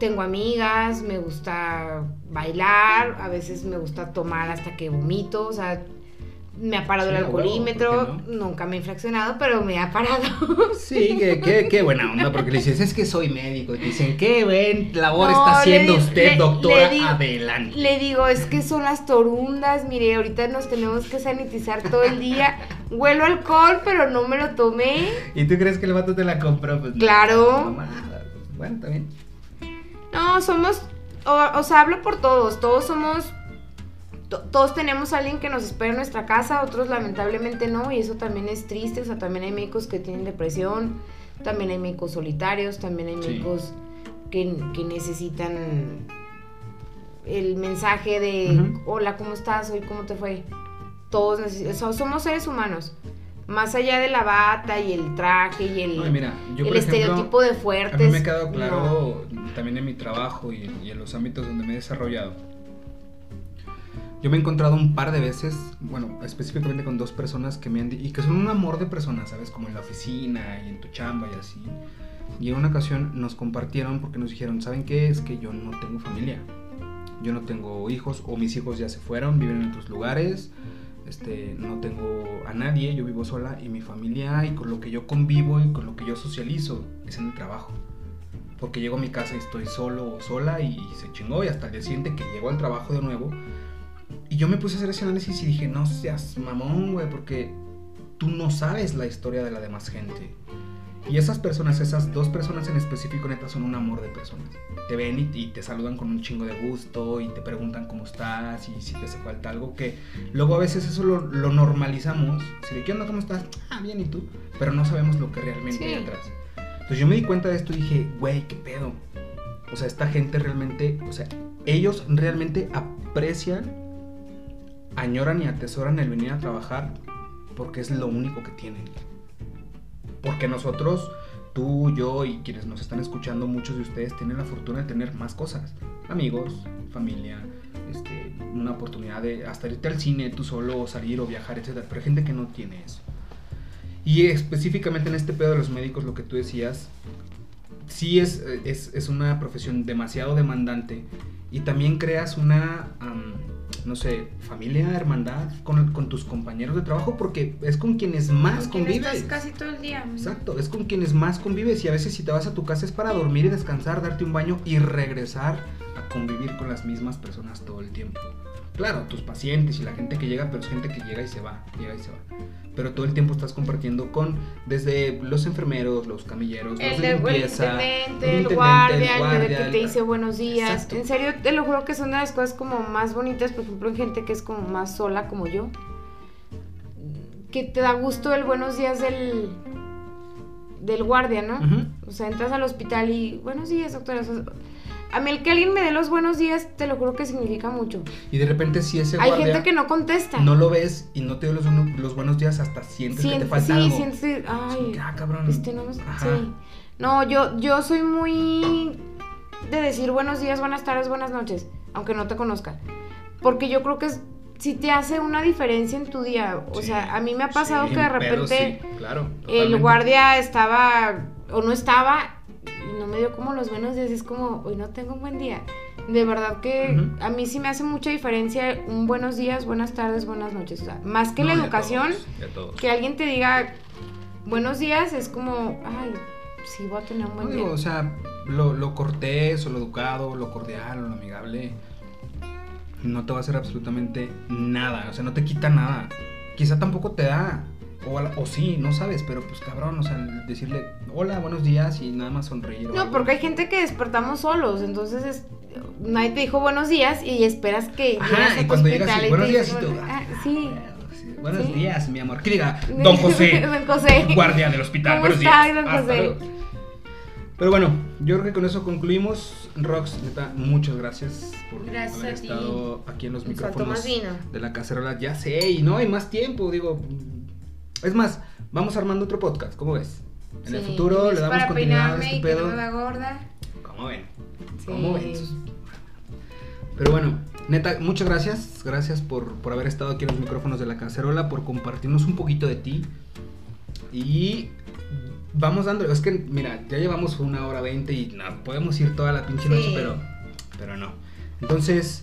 Tengo amigas, me gusta bailar, a veces me gusta tomar hasta que vomito, o sea, me ha parado el alcoholímetro, nunca me he infraccionado, pero me ha parado. Sí, qué, buena onda, porque le dices, es que soy médico, y dicen, qué buen labor está haciendo usted, doctora adelante. Le digo, es que son las torundas, mire, ahorita nos tenemos que sanitizar todo el día. Huelo alcohol, pero no me lo tomé. ¿Y tú crees que el vato te la compró? Pues claro. bueno, también. No, somos, o sea, hablo por todos, todos somos todos tenemos a alguien que nos espera en nuestra casa, otros lamentablemente no, y eso también es triste, o sea, también hay médicos que tienen depresión, también hay médicos solitarios, también hay médicos que, necesitan el mensaje de, hola, ¿cómo estás? Hoy, ¿cómo te fue? Todos somos seres humanos. Más allá de la bata y el traje y el, el estereotipo de fuertes. A mí me ha quedado claro también en mi trabajo y en los ámbitos donde me he desarrollado yo me he encontrado un par de veces, bueno, específicamente con dos personas que me han y que son un amor de personas, ¿sabes? Como en la oficina y en tu chamba y así. Y en una ocasión nos compartieron porque nos dijeron, ¿saben qué? Es que yo no tengo familia. Yo no tengo hijos o mis hijos ya se fueron, viven en otros lugares. Este, no tengo a nadie, yo vivo sola y mi familia y con lo que yo convivo y con lo que yo socializo es en el trabajo. Porque llego a mi casa y estoy solo o sola y se chingó y hasta el día siguiente que llego al trabajo de nuevo y yo me puse a hacer ese análisis y dije, no seas mamón, güey, porque tú no sabes la historia de la demás gente. Y esas personas, esas dos personas en específico, neta, son un amor de personas. Te ven y, te saludan con un chingo de gusto y te preguntan cómo estás y si te hace falta algo. Que luego a veces eso lo, normalizamos. Si de qué onda, cómo estás, ah, bien, ¿y tú? Pero no sabemos lo que realmente hay atrás. Entonces yo me di cuenta de esto y dije, güey, qué pedo. O sea, esta gente realmente, o sea, ellos realmente aprecian, añoran y atesoran el venir a trabajar porque es lo único que tienen. Porque nosotros, tú, yo y quienes nos están escuchando, muchos de ustedes tienen la fortuna de tener más cosas. Amigos, familia, este, una oportunidad de hasta irte al cine tú solo o salir o viajar, etc. Pero hay gente que no tiene eso. Y específicamente en este pedo de los médicos, lo que tú decías, sí es, es, es una profesión demasiado demandante y también creas una, am, no sé, familia, hermandad con, con tus compañeros de trabajo porque es con quienes más Con quien convives. estás casi todo el día. Exacto, es con quienes más convives y a veces si te vas a tu casa es para dormir y descansar, darte un baño y regresar a convivir con las mismas personas todo el tiempo. Claro, tus pacientes y la gente que llega, pero es gente que llega y se va, llega y se va. Pero todo el tiempo estás compartiendo con desde los enfermeros, los camilleros, El, los de, el limpieza, intendente, el el guardia, el el guardia, bebé que te el- dice buenos días. Exacto. En serio, te lo juro que son de las cosas como más bonitas, por ejemplo, en gente que es como más sola como yo. Que te da gusto el buenos días del, del guardia, ¿no? Ujú. O sea, entras al hospital y buenos días, doctora. O sea, a mí el que alguien me dé los buenos días, te lo juro que significa mucho. Y de repente si ese Hay guardia gente que no contesta. no lo ves y no te dio los, buenos- los buenos días hasta sientes que te falta sí, algo. sientes, Es ay, ah, cabrón. Este no sí. No, yo, yo soy muy de decir buenos días, buenas tardes, buenas noches, aunque no te conozca. Porque yo creo que es- si te hace una diferencia en tu día. O Sí, sea, a mí me ha pasado sí, que de repente sí, claro, el guardia estaba o no estaba y no me dio como los buenos días. Es como, hoy no tengo un buen día. De verdad que a mí sí me hace mucha diferencia un buenos días, buenas tardes, buenas noches. O sea, más que la No, educación, todos, de todos. que alguien te diga buenos días es como, ay, sí voy a tener un No buen digo, día. o sea, lo, lo cortés o lo educado, lo cordial o lo amigable no te va a hacer absolutamente nada, o sea, no te quita nada. Quizá tampoco te da, o, sí, no sabes, pero pues cabrón, o sea, decirle hola, buenos días y nada más sonreír. No, algo. porque hay gente que despertamos solos, entonces es, nadie te dijo buenos días y esperas que Ajá, llegas a y tu cuando llegas hospital y y buenos te días y tú, ah, ah, sí. Buenos Sí. días, mi amor. Que diga, don José, Don José. guardia del hospital, ¿Cómo buenos está, días. don Hasta José? luego. Pero bueno, yo creo que con eso concluimos. Rox, neta, muchas gracias por Gracias haber estado aquí en los micrófonos de la cacerola. Ya sé, y no hay más tiempo, digo. Es más, vamos armando otro podcast, ¿cómo ves? En el futuro le damos para continuidad a este y que no pedo. gorda. ¿Cómo ven? Sí. ¿Cómo ven? Pero bueno, neta, muchas gracias. Gracias por, por haber estado aquí en los micrófonos de la cacerola, por compartirnos un poquito de ti. Y vamos dando. Es que, mira, ya llevamos una hora veinte y no, podemos ir toda la pinche Sí. noche, pero, pero no. Entonces,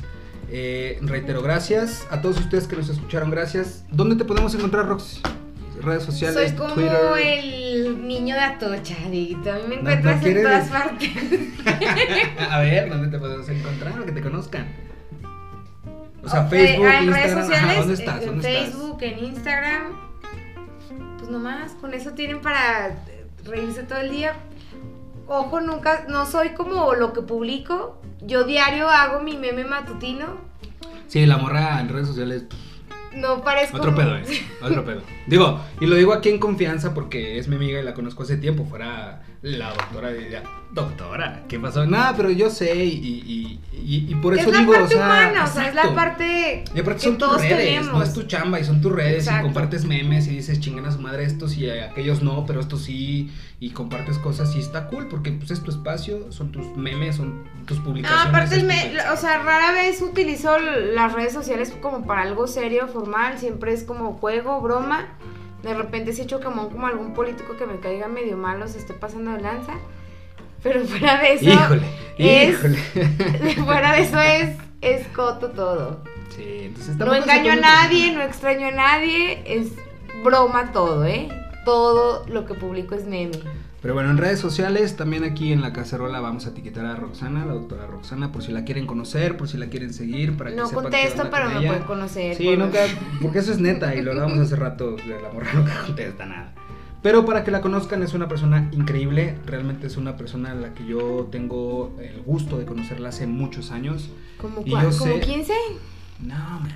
eh, reitero, gracias a todos ustedes que nos escucharon. Gracias. ¿Dónde te podemos encontrar, Rox? Redes sociales, Soy como Twitter. el niño de Atocha, Dieguito. A mí me encuentras no en todas partes. a ver, ¿dónde te podemos encontrar? Que te conozcan. O sea, Eh, Facebook, en Instagram. redes ajá, sociales, ¿Dónde estás? en ¿Dónde estás? Facebook, en Instagram. Pues nomás, con eso tienen para reírse todo el día. Ojo, nunca, no soy como lo que publico. Yo diario hago mi meme matutino. Sí, la morra en redes sociales. No parezco. Otro pedo, eh. Otro pedo. Digo, y lo digo aquí en confianza porque es mi amiga y la conozco hace tiempo. Fuera la doctora diría, doctora, ¿qué pasó? Nada, pero yo sé y, y, y, y por Es eso digo, o sea. humana, o sea, es la parte Y aparte son tus redes, tenemos. no es tu chamba y son tus redes Exacto. y compartes memes y dices chingan a su madre estos y aquellos no, pero estos sí y compartes cosas y está cool porque pues es tu espacio, son tus memes, son tus No, publicaciones. aparte, es el tu me- o sea, rara vez utilizo las redes sociales como para algo serio, formal. Siempre es como juego, broma. De repente sí chocamón como algún político que me caiga medio malo, se esté pasando de lanza. Pero fuera de eso. Híjole, es- híjole. fuera de eso es, es coto todo. Sí, entonces No engaño a nadie, no extraño a nadie. Es broma todo, ¿eh? Todo lo que publico es meme. Pero bueno, en redes sociales, también aquí en la cacerola vamos a etiquetar a Roxana, la doctora Roxana, por si la quieren conocer, por si la quieren seguir, para que No sepan qué contesto, pero con me ella. pueden conocer. Sí, por- nunca, porque eso es neta y lo hablábamos hace rato, la morra nunca contesta nada. Pero para que la conozcan es una persona increíble, realmente es una persona a la que yo tengo el gusto de conocerla hace muchos años. ¿Como, cuál? ¿Como sé- 15? No,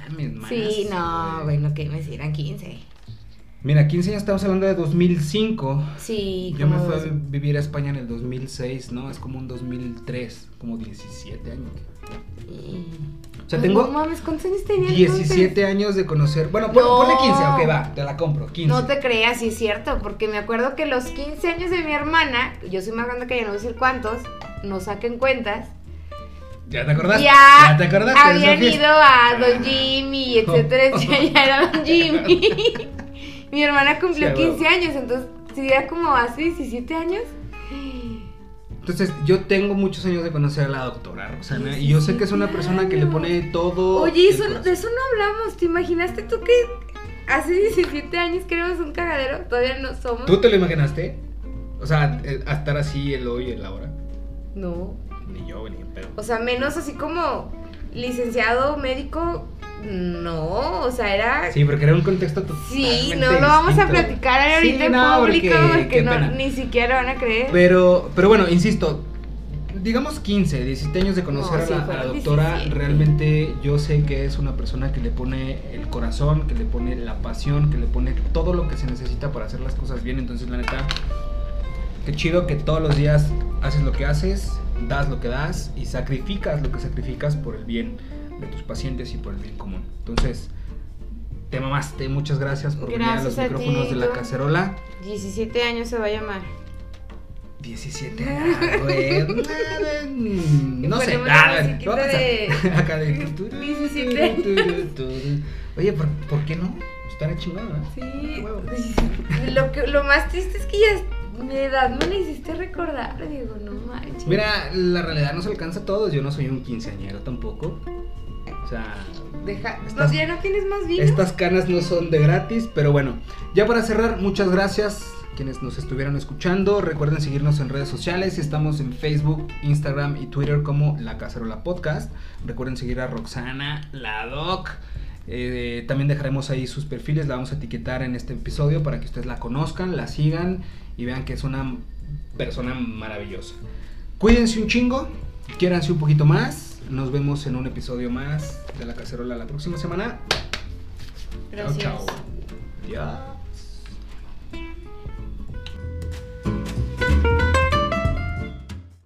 mames, Sí, no, bueno, que me hicieran 15. Mira, 15 años estamos hablando de 2005. Sí, Yo me fui a vivir a España en el 2006, ¿no? Es como un 2003, como 17 años. O sea, tengo No mames, ¿cuántos años tenías 17 años de conocer. Bueno, pon- No. ponle 15, ok, va, te la compro, 15. No te creas, sí es cierto, porque me acuerdo que los 15 años de mi hermana, yo soy más grande que ella, no voy a decir cuántos, no saquen cuentas, ¿Ya te acordaste? ya, te acordaste habían ido a. Don Jimmy, etcétera, etcétera, ya era Don Jimmy. mi hermana cumplió Sí, a huevo. 15 años, entonces, si era como hace 17 años, Entonces, yo tengo muchos años de conocer a la doctora Roxana y yo sé que es una persona que le pone todo. Oye, el eso, de eso no hablamos, ¿te imaginaste tú que hace 17 años que éramos un cagadero? Todavía no somos. ¿Tú te lo imaginaste? O sea, eh, a estar así el hoy y el ahora. No. Ni yo, ni en pedo. O sea, menos así como licenciado médico, no, o sea, era... Sí, porque era un contexto totalmente Sí, no lo vamos a platicar ahorita Sí, en no, público porque- no, ni siquiera van a creer. Pero, pero bueno, insisto, digamos 15, 17 años de conocer No, a, la, a la fueron doctora, 17. realmente yo sé que es una persona que le pone el corazón, que le pone la pasión, que le pone todo lo que se necesita para hacer las cosas bien. Entonces, la neta, qué chido que todos los días haces lo que haces, das lo que das y sacrificas lo que sacrificas por el bien de tus pacientes y por el bien común. Entonces, te mamaste, muchas gracias por venir a los ti, micrófonos de la cacerola. 17 años se va a llamar. 17 años, güey. No sé. La Ah, a- de- Acá de. 17 Oye, ¿por, por qué no? Estará chingón, ¿no? Sí, lo, que, lo más triste es que ya mi edad me la hiciste recordar, digo, no manches. Mira, la realidad no se alcanza a todos. Yo no soy un quinceañero tampoco. O sea, Deja, no, ya no tienes más vino. estas canas no son de gratis. Pero bueno, ya para cerrar, muchas gracias quienes nos estuvieron escuchando. Recuerden seguirnos en redes sociales. Estamos en Facebook, Instagram y Twitter como La Cacerola Podcast. Recuerden seguir a Roxana, la Doc. Eh, también dejaremos ahí sus perfiles, la vamos a etiquetar en este episodio para que ustedes la conozcan, la sigan y vean que es una persona maravillosa. Cuídense un chingo, quiéranse un poquito más. Nos vemos en un episodio más de La Cacerola la próxima semana. Gracias. Chao, chao. Ya.